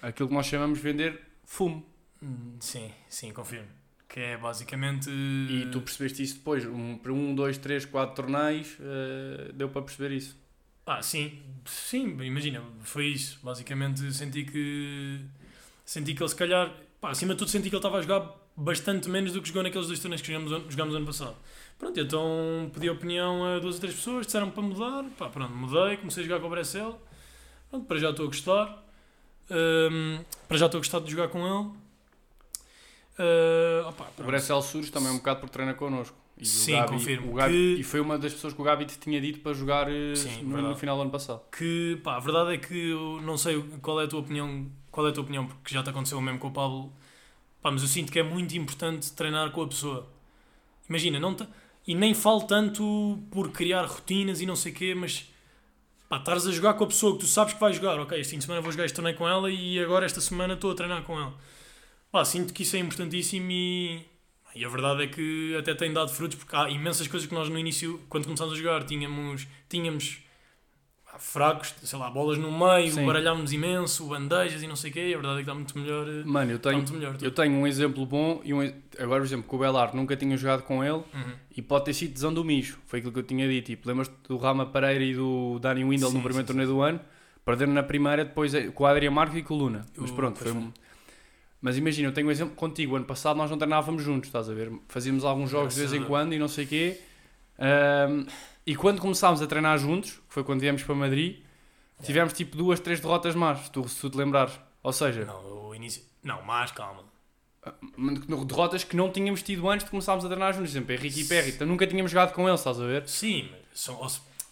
aquilo que nós chamamos de vender fumo, Hum, Sim, sim, confirmo. Que é basicamente. e tu percebeste isso depois, um, para um, dois, três, quatro torneios, eh, deu para perceber isso. Ah, sim, sim, imagina, foi isso. Basicamente senti que. Senti que ele se calhar. Pá, acima de tudo senti que ele estava a jogar bastante menos do que jogou naqueles dois torneios que jogamos, jogámos ano passado. Pronto, então pedi opinião a duas ou três pessoas, disseram para mudar. Pá, pronto, mudei, comecei a jogar com o Brecel. Pronto, para já estou a gostar. Hum, para já estou a gostar de jogar com ele. Ah, opá, O. Bressel Surge também é um bocado por treina connosco. E o Sim, Gabi- confirmo. Gabi- Que- E foi uma das pessoas que o Gabi te tinha dito para jogar eh, Sim, no, no final do ano passado. que pá, a verdade é que eu não sei qual é a tua opinião, qual é a tua opinião, porque já te aconteceu o mesmo com o Pablo, pá, mas eu sinto que é muito importante treinar com a pessoa. Imagina, não te- e nem falo tanto por criar rotinas e não sei o quê, mas pá, estares a jogar com a pessoa que tu sabes que vais jogar, ok, este fim de semana vou jogar este torneio com ela e agora esta semana estou a treinar com ela. Pá, sinto que isso é importantíssimo e, e a verdade é que até tem dado frutos, porque há imensas coisas que nós no início, quando começámos a jogar, tínhamos, tínhamos fracos, sei lá, bolas no meio, Sim. baralhámos imenso, bandejas e não sei o quê, e a verdade é que está muito melhor. eh, Mano, eu tenho, muito melhor. eu tenho um exemplo bom e um, agora, por exemplo, com o Belar, nunca tinha jogado com ele Uhum. e pode ter sido tesão do mijo. Foi aquilo que eu tinha dito. Tipo, lembras-te do Rama Pereira e do Dani Windle Sim, no primeiro sim, torneio do ano? Perderam na primeira, depois é- com o Adrian Marques e com o Luna. Mas pronto, foi um. Mas imagina, eu tenho um exemplo contigo. Ano passado nós não treinávamos juntos, estás a ver? Fazíamos alguns jogos de vez em quando e não sei o quê. Ahm, e quando começámos a treinar juntos, que foi quando viemos para Madrid, tivemos tipo duas, três derrotas más, se tu, se tu te lembrares. Ou seja, Não, o início. Não, mais calma. derrotas que não tínhamos tido antes de começarmos a treinar juntos. Por exemplo, Henrique e Perry, então nunca tínhamos jogado com eles, estás a ver? Sim, mas são,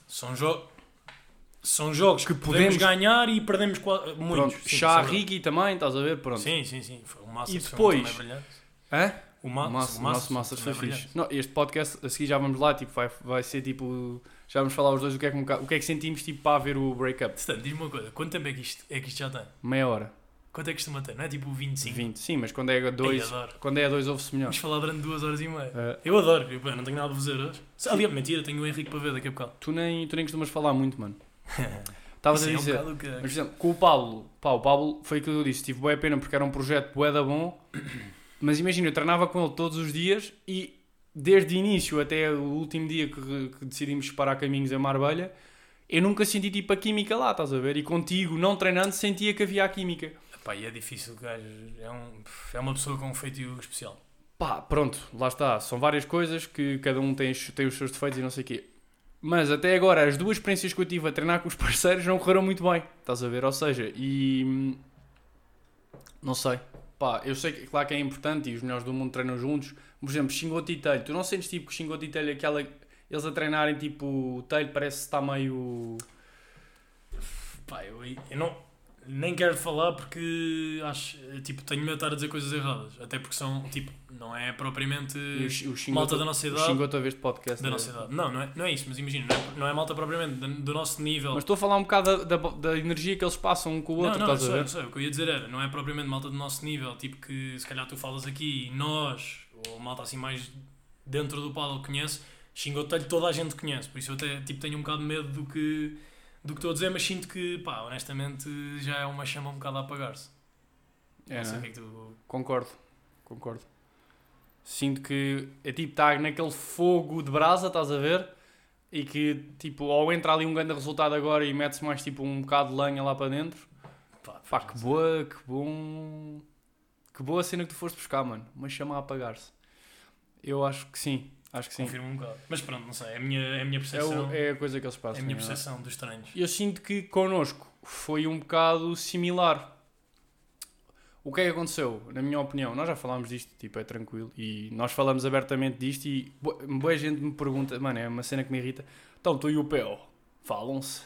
são jogos. São jogos que, podemos, podemos- ganhar e perdemos muitos. Pronto, sim, Chá, Ricky também, estás a ver? Pronto. Sim, sim, sim. Foi um máximo E depois- brilhante. Hã? O, ma O Masters, o o nosso Masters foi fixe. Não, este podcast, a seguir já vamos lá, tipo, vai, vai ser tipo. Já vamos falar os dois o que é que, um o que, é que sentimos tipo, para ver o breakup. Portanto, diz-me uma coisa, quanto tempo é que isto, é que isto já tem? Meia hora. Quanto é que costuma ter? Não é tipo 25? 20. Sim, mas quando é Ei, dois, adoro. quando é a dois ouve-se melhor. Vamos falar durante duas horas e meia. Uh, Eu adoro, eu, pá, não tenho nada a fazer hoje. Aliás, mentira, tenho o Henrique para ver daqui a bocado. tu, nem, tu nem costumas falar muito, mano. Estavas a Isso é um dizer. que é. Mas, por exemplo, com o Pablo, pá, o Pablo foi aquilo que eu disse, tive boa pena porque era um projeto bué da bom, mas imagina, eu treinava com ele todos os dias e desde o início até o último dia que, que decidimos separar caminhos em Marbella, eu nunca senti tipo a química lá, estás a ver? E contigo, não treinando, sentia que havia a química. Pá, e é difícil, gajo. É, um, é uma pessoa com um feitio especial. Pá, pronto, lá está. São várias coisas que cada um tem, tem os seus defeitos e não sei o quê. Mas até agora, as duas experiências que eu tive a treinar com os parceiros não correram muito bem. Estás a ver? Ou seja, e. hum, Não sei. Pá, eu sei que, claro que é importante e os melhores do mundo treinam juntos. Por exemplo, Xingote e Telho. Tu não sentes tipo que Xingote e Telho, aquela. Eles a treinarem tipo. O Telho parece que está meio. Pá, eu, eu não. Nem quero falar porque acho. Tipo, tenho medo de estar a dizer coisas erradas. Até porque são. Tipo, não é propriamente. O, o malta da nossa idade. Xingote a ver este podcast. Da né? nossa idade. Não, não é, não é isso, mas imagina, não é, não é malta propriamente do, do nosso nível. Mas estou a falar um bocado da, da, da energia que eles passam um com o outro, não, não, estás a sei, eu sei. O que eu ia dizer era, não é propriamente malta do nosso nível, tipo que se calhar tu falas aqui e nós, ou malta assim mais dentro do paddle conhece, xingotelho toda a gente conhece, por isso eu até tipo, tenho um bocado de medo do que, do que estou a dizer, mas sinto que, pá, honestamente já é uma chama um bocado a apagar-se. É, não é? que é que tu... Concordo, concordo. Sinto que é tipo, está naquele fogo de brasa, estás a ver? E que tipo, ou entra ali um grande resultado agora e mete-se mais tipo um bocado de lenha lá para dentro. Pá, Pá, que boa, que bom. Que boa cena que tu foste buscar, mano. Uma chama a apagar-se. Eu acho que sim, acho que sim. Confirmo um bocado. Mas pronto, não sei, é a minha, é a minha É, percepção. o- é a coisa que eles é passam. a minha é. percepção dos treinos. Eu sinto que connosco foi um bocado similar. O que é que aconteceu? Na minha opinião, nós já falámos disto, tipo, é tranquilo, e nós falamos abertamente disto e bo- boa gente me pergunta, mano, é uma cena que me irrita, então tu e o PO, falam-se.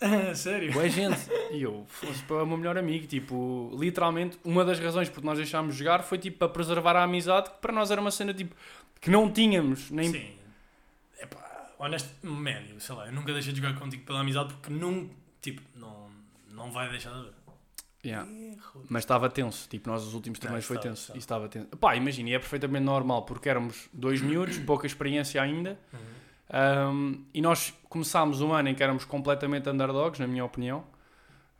Sério? Boa gente. E eu, fosse para o meu melhor amigo, tipo, literalmente, uma das razões porque nós deixámos de jogar foi tipo para preservar a amizade, que para nós era uma cena tipo que não tínhamos, nem Sim. Epá, honesto, médio, sei lá, eu nunca deixei de jogar contigo pela amizade porque não, tipo, não, não vai deixar de haver. Yeah. Mas estava tenso, tipo, nós os últimos Não, torneios foi estava, tenso. estava. E estava tenso. Pá, imagina, e é perfeitamente normal, porque éramos dois miúdos, pouca experiência ainda, Uhum. um, e nós começámos um ano em que éramos completamente underdogs, na minha opinião.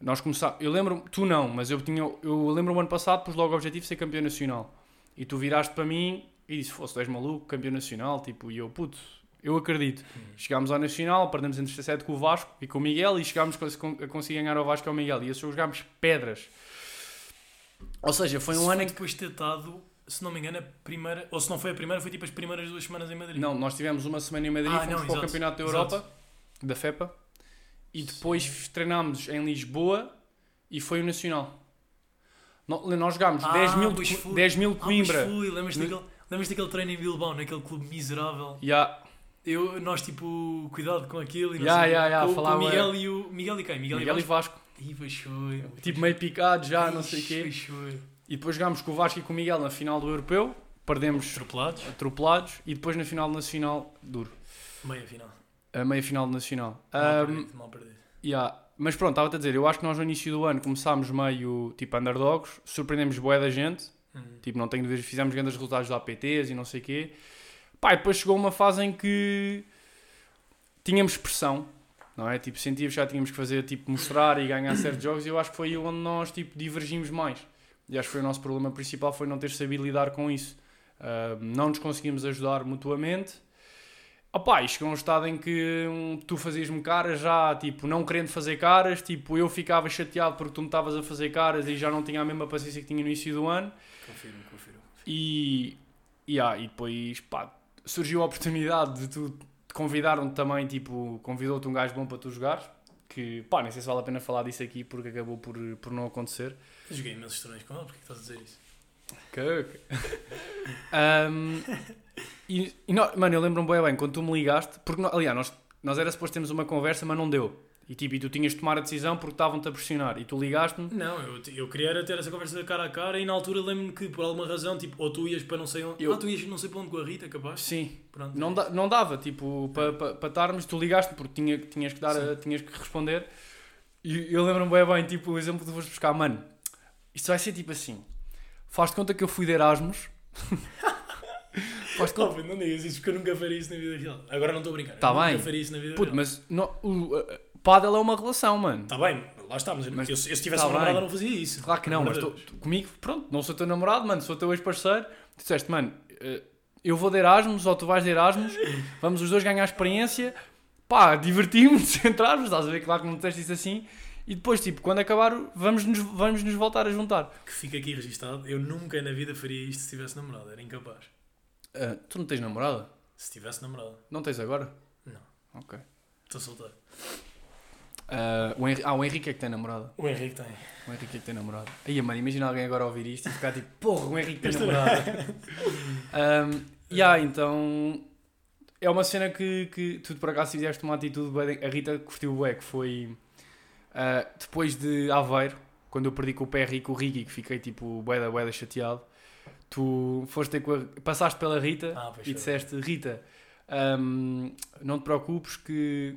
Nós começámos, eu lembro, tu não, mas eu tinha, eu lembro o ano passado, pus logo o objetivo de ser campeão nacional. E tu viraste para mim e disse, fosse, tu és maluco, campeão nacional, tipo, e eu, puto, eu acredito. Uhum. Chegámos ao Nacional, perdemos entre 17 com o Vasco e com o Miguel e chegámos a conseguir ganhar ao Vasco e ao Miguel. E esse jogo jogámos pedras. Ou seja, foi um Isso ano em que. depois de ter estado, se não me engano, a primeira, ou se não foi a primeira, foi tipo as primeiras duas semanas em Madrid. Não, nós tivemos uma semana em Madrid, Ah, fomos não, para o exato, Campeonato da exato. Europa, da FEPA, e depois treinámos em Lisboa e foi o Nacional. Nós jogámos Ah, 10 mil, de, foi. 10 mil Ah, mas Coimbra. fui, lembras-te No- daquele, lembras daquele treino em Bilbao, naquele clube miserável? Ya, Eu, nós, tipo, cuidado com aquilo e sei, ya, ya, com, o Miguel e o... Miguel e quem? Miguel, Miguel e e Vasco? Vasco. Ih. Tipo meio picado já, não sei o Ixi, quê. foi. E depois jogámos com o Vasco e com o Miguel na final do Europeu, perdemos Atropelados? atropelados e depois na final nacional, duro. Meia final. A meia final nacional. Mal Ahm, perdido, mal perdido. Yeah. Mas pronto, estava-te a dizer, eu acho que nós no início do ano começámos meio tipo underdogs, surpreendemos boé da gente, Uhum. tipo, não tenho dúvidas, fizemos grandes resultados da APTs e não sei o quê. Pá, e depois chegou uma fase em que tínhamos pressão, não é? Tipo, sentíamos que já tínhamos que fazer, tipo, mostrar e ganhar certos jogos e eu acho que foi aí onde nós, tipo, divergimos mais. E acho que foi o nosso problema principal, foi não ter sabido lidar com isso. Ah, não nos conseguimos ajudar mutuamente. Opa, e chegou um estado em que hum, tu fazias-me caras já, tipo, não querendo fazer caras, tipo, eu ficava chateado porque tu me estavas a fazer caras e já não tinha a mesma paciência que tinha no início do ano. Confirmo, confirmo. E, e, ah, e depois, pá, surgiu a oportunidade de tu te convidaram também, tipo, convidou-te um gajo bom para tu jogares, que, pá, nem sei se vale a pena falar disso aqui porque acabou por, por não acontecer. Eu joguei imensos torneios com ele, porque estás a dizer isso? Que- Ahm, e, e nó- mano, eu lembro-me bem, bem quando tu me ligaste, porque aliás, nós, nós era suposto termos uma conversa, mas não deu. E tipo, e tu tinhas de tomar a decisão porque estavam-te a pressionar. E tu ligaste-me. Não, eu, eu queria era ter essa conversa de cara a cara e na altura lembro-me que por alguma razão, tipo, ou tu ias para não sei onde. Eu- Ah, tu ias não sei para onde com a Rita, capaz? Sim. Pronto. Não, da- não dava, tipo, para pa, pa estarmos, tu ligaste porque tinha, tinhas, que dar, a- tinhas que responder. E eu lembro-me bem, bem, tipo, o exemplo tu foste buscar, mano, isto vai ser tipo assim. Faz de conta que eu fui de Erasmus. Faz de conta. Não digas isso porque eu nunca faria isso na vida real. Agora não estou a brincar. Tá eu bem. Nunca faria isso na vida Puto, real. mas no, o, Pádel é uma relação, mano. Está bem, lá está, mas, Mas- eu, se eu tivesse tá uma namorada não fazia isso. Claro que não, mas tu, comigo, pronto, não sou teu namorado, mano, sou teu ex-parceiro. Tu disseste, mano, eh, eu vou de Erasmus ou tu vais de Erasmus, vamos os dois ganhar experiência, pá, divertimos, entrarmos, estás a ver? Claro que não disseste isso assim. E depois, tipo, quando acabar, vamos nos, vamos nos voltar a juntar. Que fica aqui registado, eu nunca na vida faria isto se tivesse namorada, era incapaz. Ah, tu não tens namorada? Se tivesse namorada, Não tens agora? Não. Ok. estou solteiro. Ah, o Henri- ah, o Henrique é que tem namorada. O Henrique tem. O Henrique é que tem namorada. Aí, mano, imagina alguém agora ouvir isto e ficar tipo, porra, o Henrique tem Este- namorada. um, yeah, então é uma cena que, que tu por acaso fizeste uma atitude, a Rita curtiu o que foi ah, depois de Aveiro, quando eu perdi com o PR e com o Ricky, que fiquei tipo bué da bué da chateado, tu foste ter com a- passaste pela Rita Ah, e disseste, Rita, um, não te preocupes que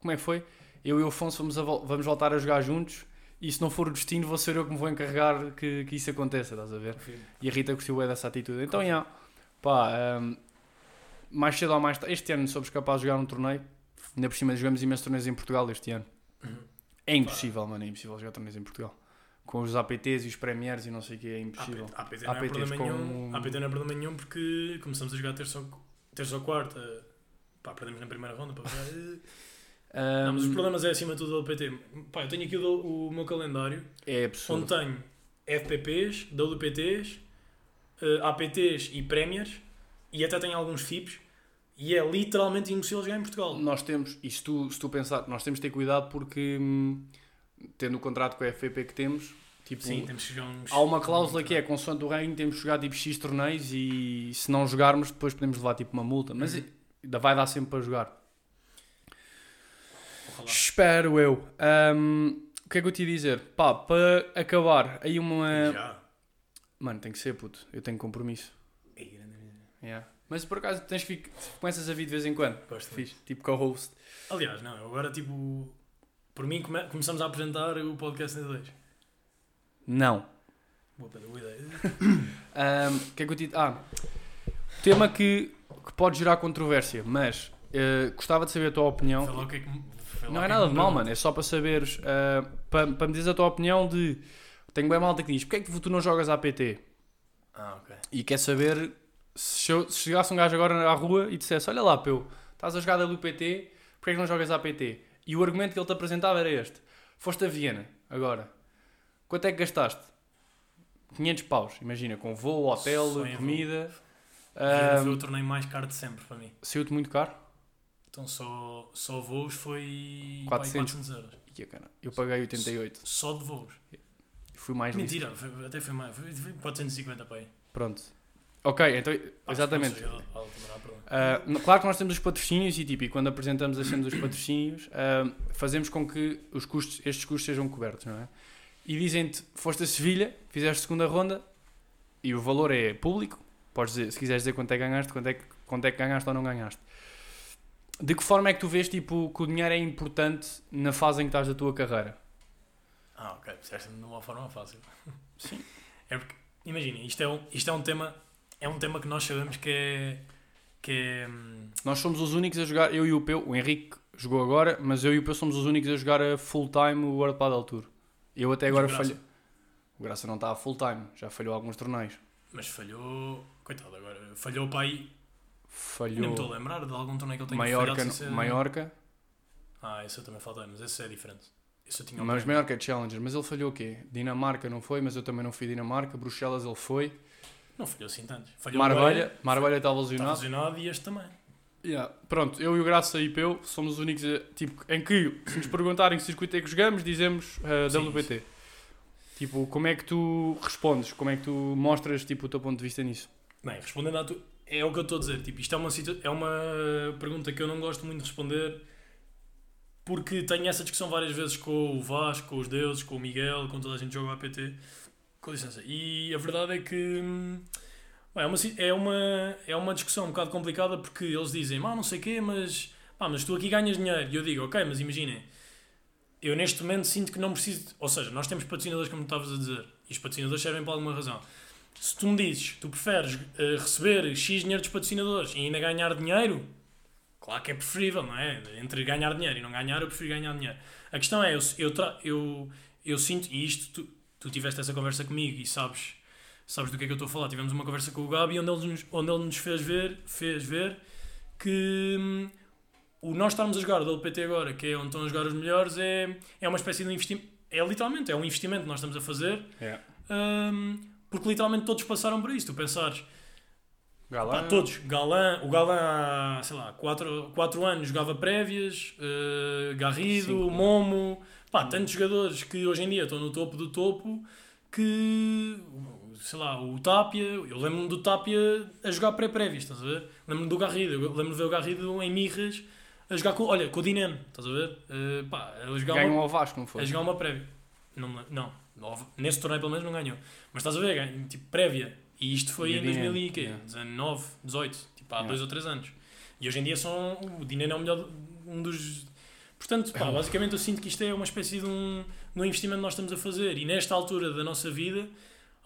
como é que foi? Eu e o Afonso vamos, vol- vamos voltar a jogar juntos e se não for o destino vou ser eu que me vou encarregar que, que isso aconteça, estás a ver? E a Rita gostou bué dessa atitude. Então, já, pá, hum, mais cedo ou mais tarde, este ano somos capazes de jogar um torneio. Ainda por cima jogamos imensos torneios em Portugal este ano. Uhum. É impossível, mano, é impossível jogar torneios em Portugal. Com os APTs e os Premiers e não sei o que, é impossível. APT, APT não é APTs problema com- nenhum. APT não é problema nenhum porque começamos a jogar terça ou, terça ou quarta. Pá, perdemos na primeira ronda para Hum, Não, mas os problemas é acima de tudo do APT. Pá, eu tenho aqui o, o meu calendário é absurdo. onde tenho FPPs, WPTs, eh, APTs e Premiers e até tenho alguns FIPs e é literalmente impossível jogar em Portugal. Nós temos, e se tu, se tu pensar, nós temos de ter cuidado porque, hum, tendo o contrato com a FPP que temos, tipo, Sim, temos que jogar uns. há uma cláusula que é, consoante o ranking, temos que jogar tipo X torneios e se não jogarmos, depois podemos levar tipo uma multa. Mas Uhum. ainda vai dar sempre para jogar. Espero eu. Hum, o que é que eu te ia dizer? Pá, para acabar, aí uma. Já. Mano, tem que ser, puto. Eu tenho compromisso. Ei, grande. Yeah. Mas por acaso tens que ficar- começas a vir de vez em quando. Gosto Fiz, tipo co-host. Aliás, não, agora tipo. Por mim come- começamos a apresentar o podcast em dois. Não. Boa, boa ideia. O que é que eu te Ah, tema que, que pode gerar controvérsia, mas eh, gostava de saber a tua opinião. Lá o que é que Não é nada de mal, mano. É só para saberes, ah, para, para me dizeres a tua opinião de. Tenho bem malta que diz: porque é que tu não jogas APT? Ah, ok. E quer saber se, eu- se chegasse um gajo agora à rua e dissesse: Olha lá, Peu, estás a jogar WPT, porque é que não jogas APT? E o argumento que ele te apresentava era este: Foste a Viena, agora. Quanto é que gastaste? 500 paus, imagina, com voo, hotel, em comida. Ah, foi o torneio mais caro de sempre para mim. Saiu-te muito caro? Então só, só voos foi 400. 400 euros. Ia, cara, Eu paguei 88. Só de voos. Fui mais. Mentira, foi- até foi mais. Foi, foi 450 para aí. Pronto. Ok, então, exatamente. sei, perdão. Ah, n- claro que nós temos os patrocínios e, tipo, e quando apresentamos as cenas dos patrocínios, ah, fazemos com que os custos, estes custos sejam cobertos, não é? E dizem-te, foste a Sevilha, fizeste segunda ronda e o valor é público, podes dizer, se quiseres dizer quanto é que ganhaste, quanto é que, quanto é que ganhaste ou não ganhaste. De que forma é que tu vês, tipo, que o dinheiro é importante na fase em que estás da tua carreira? Ah, ok. Disseste-me de uma forma fácil. Sim. É porque, imagina, isto é um, isto é um tema. É um tema que nós sabemos que é. Que é. hum, Nós somos os únicos a jogar, eu e o Peu, o Henrique jogou agora, mas eu e o Peu somos os únicos a jogar a full time o World Padel Tour. Eu até agora falhei. O Graça não está a full time, já falhou alguns torneios. Mas falhou. Coitado, agora. Falhou para aí. Nem me Falhou estou a lembrar de algum torneio que ele tenha Maiorca, falhado ser- Maiorca, Ah, esse eu também faltei, mas esse é diferente. Esse eu tinha mas Maiorca é Challenger, mas ele falhou o quê? Dinamarca não foi, mas eu também não fui Dinamarca, Bruxelas ele foi, Não falhou assim tantos. Falhou Marbelha, bué, Marbelha estava lesionado. lesionado e este também. Yeah. Pronto, eu e o Graça e o Peu somos os únicos a- tipo, em que, se nos perguntarem que circuito é que jogamos, dizemos uh, Sim, WPT. Tipo, como é que tu respondes? Como é que tu mostras tipo, o teu ponto de vista nisso? Bem, respondendo à tua. É o que eu estou a dizer. Tipo, isto é uma, é uma pergunta que eu não gosto muito de responder. porque tenho essa discussão várias vezes com o Vasco, com os deuses, com o Miguel, com toda a gente que joga APT. Com licença. E a verdade é que hum, é, uma, é, uma, é uma discussão um bocado complicada porque eles dizem, ah, não sei o quê, mas, pá, mas tu aqui ganhas dinheiro. E eu digo, ok, mas imaginem, eu neste momento sinto que não preciso. Ou seja, nós temos patrocinadores, como estavas a dizer, e os patrocinadores servem para alguma razão. Se tu me dizes, tu preferes eh, receber X dinheiro dos patrocinadores e ainda ganhar dinheiro, claro que é preferível, não é? Entre ganhar dinheiro e não ganhar, eu prefiro ganhar dinheiro. A questão é, eu, eu, eu, eu sinto, e isto tu, tu tiveste essa conversa comigo e sabes, sabes do que é que eu estou a falar. Tivemos uma conversa com o Gabi onde ele nos, onde ele nos fez, ver, fez ver que hum, o nós estarmos a jogar o LPT agora, que é onde estão a jogar os melhores, é, é uma espécie de investimento. É literalmente, é um investimento que nós estamos a fazer, Yeah. hum, porque literalmente todos passaram por isso. Tu pensares, Galã. Pá, todos. Galã, o Galã há, sei lá, 4 anos jogava prévias, eh, Garrido, Cinco. Momo, pá, tantos jogadores que hoje em dia estão no topo do topo que, sei lá, o Tapia, eu lembro-me do Tapia a jogar pré-prévias, estás a ver? Lembro-me do Garrido, eu lembro-me de ver o Garrido em Mirras a jogar com, olha, com o Dineno, estás a ver? Eh, pá, a jogar Ganham uma, ao Vasco, não foi? a jogar uma prévia. Não, não, nesse torneio pelo menos não ganhou. Mas estás a ver, ganha, tipo, prévia. E isto foi E em o Dineno, 2019, 18, tipo, há Yeah. dois ou três anos. E hoje em dia são, o Dineno é o melhor, um dos... Portanto, pá, basicamente eu sinto que isto é uma espécie de um, de um investimento que nós estamos a fazer. E nesta altura da nossa vida,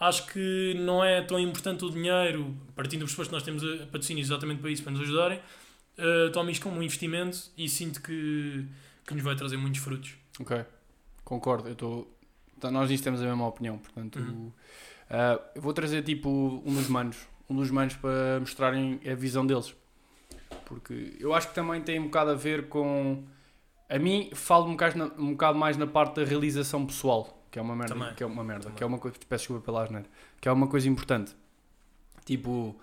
acho que não é tão importante o dinheiro, partindo do pressuposto que nós temos a- patrocínios exatamente para isso, para nos ajudarem, uh, tomo isto como um investimento e sinto que, que nos vai trazer muitos frutos. Ok, concordo. Eu estou. Então, nós nisso temos a mesma opinião. Portanto, Uhum. ah, eu vou trazer tipo um dos manos, um dos manos para mostrarem a visão deles. Porque eu acho que também tem um bocado a ver com. A mim, falo um bocado, na- um bocado mais na parte da realização pessoal, que é uma merda, Também. que é uma merda, Também. que é uma coisa, peço desculpa pela asneira, que é uma coisa importante. Tipo,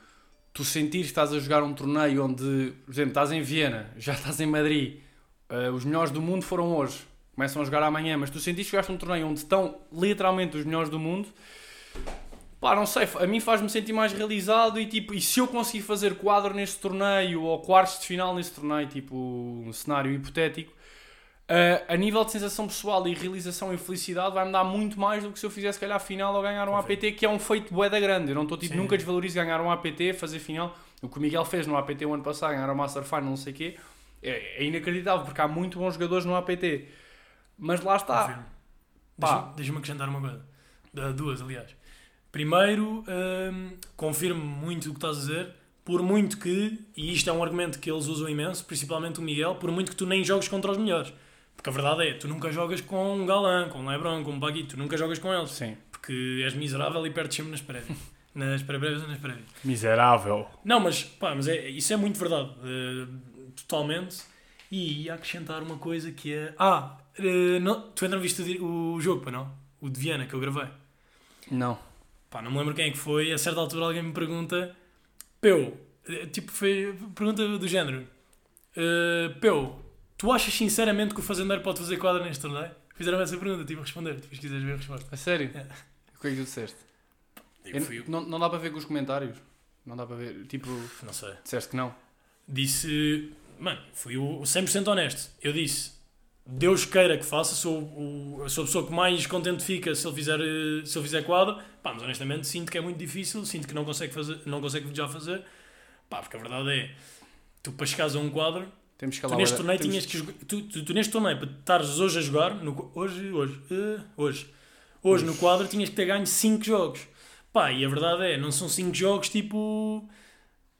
tu sentir que estás a jogar um torneio onde, por exemplo, estás em Viena, já estás em Madrid, ah, os melhores do mundo foram hoje, começam a jogar amanhã, mas tu sentiste que jogaste um torneio onde estão literalmente os melhores do mundo, pá, não sei, a mim faz-me sentir mais realizado e tipo, e se eu conseguir fazer quadro neste torneio ou quartos de final neste torneio, tipo, um cenário hipotético, ah, a nível de sensação pessoal e realização e felicidade vai-me dar muito mais do que se eu fizesse, se calhar, final ou ganhar um Confio. APT, que é um feito bué da grande. Eu não estou, tipo, Sim. nunca desvalorizo ganhar um APT, fazer final. O que o Miguel fez no APT o ano passado, ganhar o Master Final, não sei o quê, é, é inacreditável, porque há muito bons jogadores no APT. Mas lá está. Confirmo. Pá. Deixa- Deixa-me acrescentar uma coisa. Duas, aliás. Primeiro, hum, confirmo muito o que estás a dizer, por muito que, e isto é um argumento que eles usam imenso, principalmente o Miguel, por muito que tu nem jogues contra os melhores. Porque a verdade é, tu nunca jogas com um Galã, com um Lebron, com um Bagui, tu nunca jogas com eles. Sim. Porque és miserável e perdes sempre nas prévias. nas pré-prévias ou nas prévias. Miserável. Não, mas, pá, mas é, isso é muito verdade. eh, totalmente. E ia acrescentar uma coisa que é. Ah, eh, não, tu ainda não viste o o jogo, pá, não? O de Viena que eu gravei. Não. Pá, não me lembro quem é que foi. A certa altura alguém me pergunta: Peu, eh, tipo, foi pergunta do género: eh, Peu, tu achas sinceramente que o fazendeiro pode fazer quadra neste torneio? Fizeram essa pergunta, tive a responder. Depois quiseres ver a resposta. A sério? É. O que é que tu disseste? Eu Eu- não, não dá para ver com os comentários? Não dá para ver? Tipo, não sei. disseste que não? disse, mano, fui o 100% honesto. Eu disse, Deus queira que faça, sou, o, sou a pessoa que mais contente fica se ele fizer, se ele fizer quadro. Pá, mas honestamente sinto que é muito difícil, sinto que não consegue, fazer, não consegue já fazer. Pá, porque a verdade é, tu para chegares a um quadro, Temos que tu neste torneio temos- tinhas que tu, tu, tu neste torneio, para estares hoje a jogar, no, hoje, hoje, eh, hoje, hoje no quadro tinhas que ter ganho 5 jogos. Pá, e a verdade é, não são 5 jogos tipo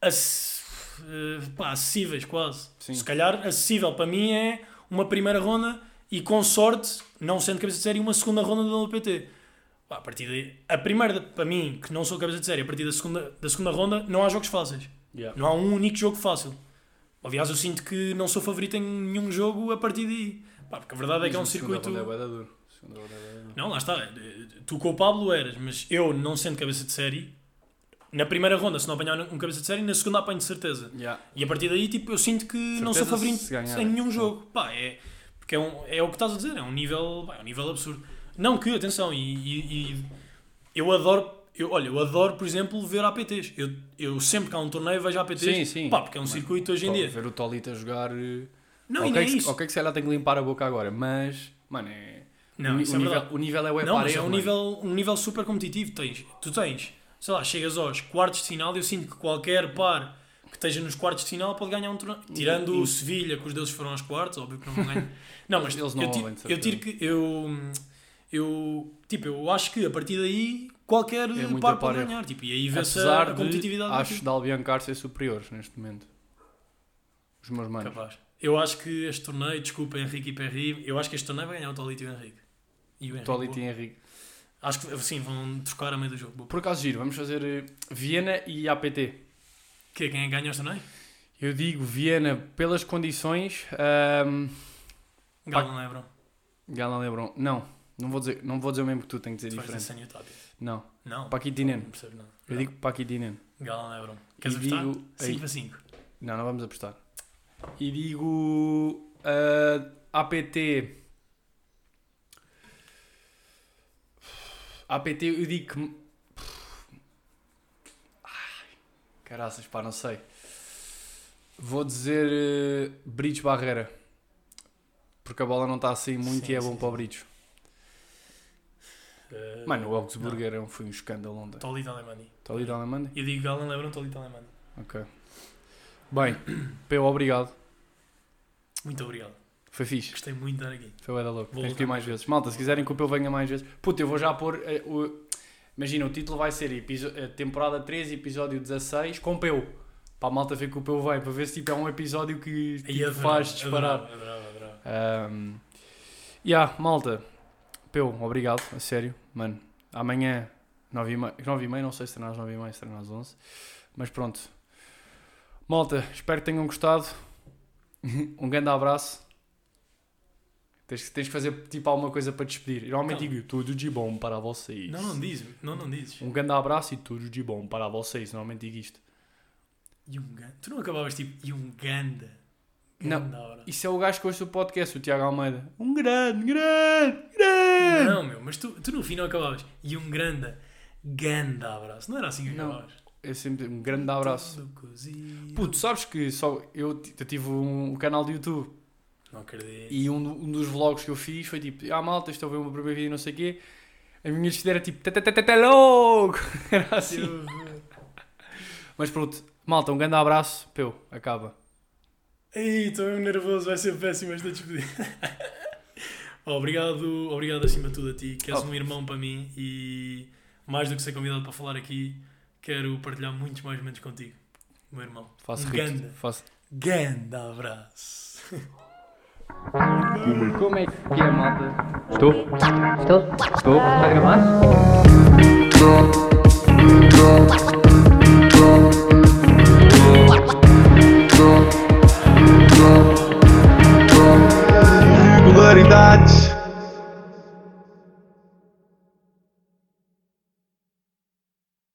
ac- eh, pá, acessíveis quase. Sim. Se calhar acessível para mim é uma primeira ronda e com sorte, não sendo cabeça de série, uma segunda ronda do LPT. A partir daí, a primeira para mim, que não sou cabeça de série, a partir da segunda, da segunda ronda, não há jogos fáceis. Yeah. Não há um único jogo fácil. Aliás, eu sinto que não sou favorito em nenhum jogo a partir daí. Pá, porque a verdade é que é um circuito. é é. Não, lá está. Tu com o Pablo eras, mas eu, não sendo cabeça de série, na primeira ronda, se não apanhar um cabeça de série, na segunda apanho de certeza. Yeah. E a partir daí, tipo, eu sinto que não sou Certeza favorito em nenhum jogo. Pá, é, porque é, um, é o que estás a dizer, é um nível, pá, é um nível absurdo. Não que, atenção, e, e- e eu adoro, eu, olha, eu adoro, por exemplo, ver APTs. Eu, eu sempre que há um torneio vejo APTs, Sim, sim. pá, porque é um Mas- circuito hoje em dia. Ver o Tolito a jogar. eh, Não, ok, nem que, isso. ok, que se calhar tenho que limpar a boca agora, mas, mano, é. Não, o, o é nível, o nível é o Não, mas é um nível, um nível super competitivo. Tens, tu tens, sei lá, chegas aos quartos de final e eu sinto que qualquer par que esteja nos quartos de final pode ganhar um torneio. Tirando o Sevilha, que os deles foram aos quartos, óbvio que não vão ganhar. Não, mas Eles não eu, tiro, eu tiro que. Eu, eu, tipo, eu acho que a partir daí qualquer É par pode é. ganhar. Tipo, e aí vê-se a, a de, competitividade acho de Albiancar ser superiores neste momento. Os meus manos. Capaz. Eu acho que este torneio, desculpa Henrique e Perry, eu acho que este torneio vai ganhar o Tolito e o Henrique. E o Henrique. Tolito e Henrique. Acho que sim, vão trocar a meio do jogo. Boa. Por acaso giro, vamos fazer eh, Viena e APT. Que, quem é que ganha este torneio? Eu digo Viena pelas condições. ahm, Galo Lebron. Galan Lebron. Não, não vou, dizer, não vou dizer o mesmo que tu, tenho que dizer Tu dizer diferente. Tapia. Não, Não. Paquitinen. Não percebo nada. Eu digo Paquitinen. Galo Lebron. Queres E apostar? digo- 5 para 5. Não, não vamos apostar. E digo ah, APT. APT, eu digo que. Caraças, pá, não sei. Vou dizer eh, Bridge Barreira. Porque a bola não está a sair muito Sim, e é sim, bom para o sim. Bridge. Mano, o Augsburger era um- foi um escândalo ontem. Tolito Alemani. Da Alemanha? Eu digo Galo Lebron, Tolito Alemani. Ok. Bem, Peu, obrigado. Muito obrigado. Foi fixe. Gostei muito de estar aqui. Foi bué da louco. Vou Tens que ir mais vezes. Malta, se quiserem que o Peu venha mais vezes. Puta, eu vou já pôr. eh, o... Imagina, o título vai ser eh, temporada 13, episódio 16, com Peu. Para a malta ver que o Peu vem. Para ver se tipo, é um episódio que tipo, Aí adorava, faz disparar. adorava, adorava. Um, yeah, malta. Peu, obrigado, a sério. Mano, amanhã, 9h30, 9h30 não sei se será às 9h30, se será às 11 Mas pronto. Malta, espero que tenham gostado. um grande abraço. Tens, tens que fazer tipo alguma coisa para despedir. Normalmente digo tudo de bom para vocês. Não, não dizes. Não, não dizes. Um grande abraço e tudo de bom para vocês. Normalmente digo isto. E um ganda. Tu não acabavas tipo, e um ganda. Não. Ganda hora. Isso é o gajo que ouve o podcast, o Tiago Almeida. Um grande, grande, grande. Não, meu, mas tu, tu no fim não acabavas. E um grande, ganda abraço. Não era assim que Não. acabavas. É sempre um grande abraço. Puto, sabes que só eu, eu tive um, um canal de YouTube Não acredito. e um, um dos vlogs que eu fiz foi tipo, ah malta, estou a ver o meu primeiro vídeo não sei o quê. A minha despedida era tipo, tata louco! Era assim. Mas pronto, malta, um grande abraço. Peu, acaba. Ei, estou mesmo nervoso, vai ser péssimo esta despedida. obrigado, obrigado acima de tudo a ti, que és Oh. um irmão para mim e mais do que ser convidado para falar aqui, quero partilhar muitos mais momentos contigo, meu irmão. Faço um rir. ganda, Faço... ganda abraço. Como é que é, malta? Estou? Estou? Estou? Está a gravar? Regularidades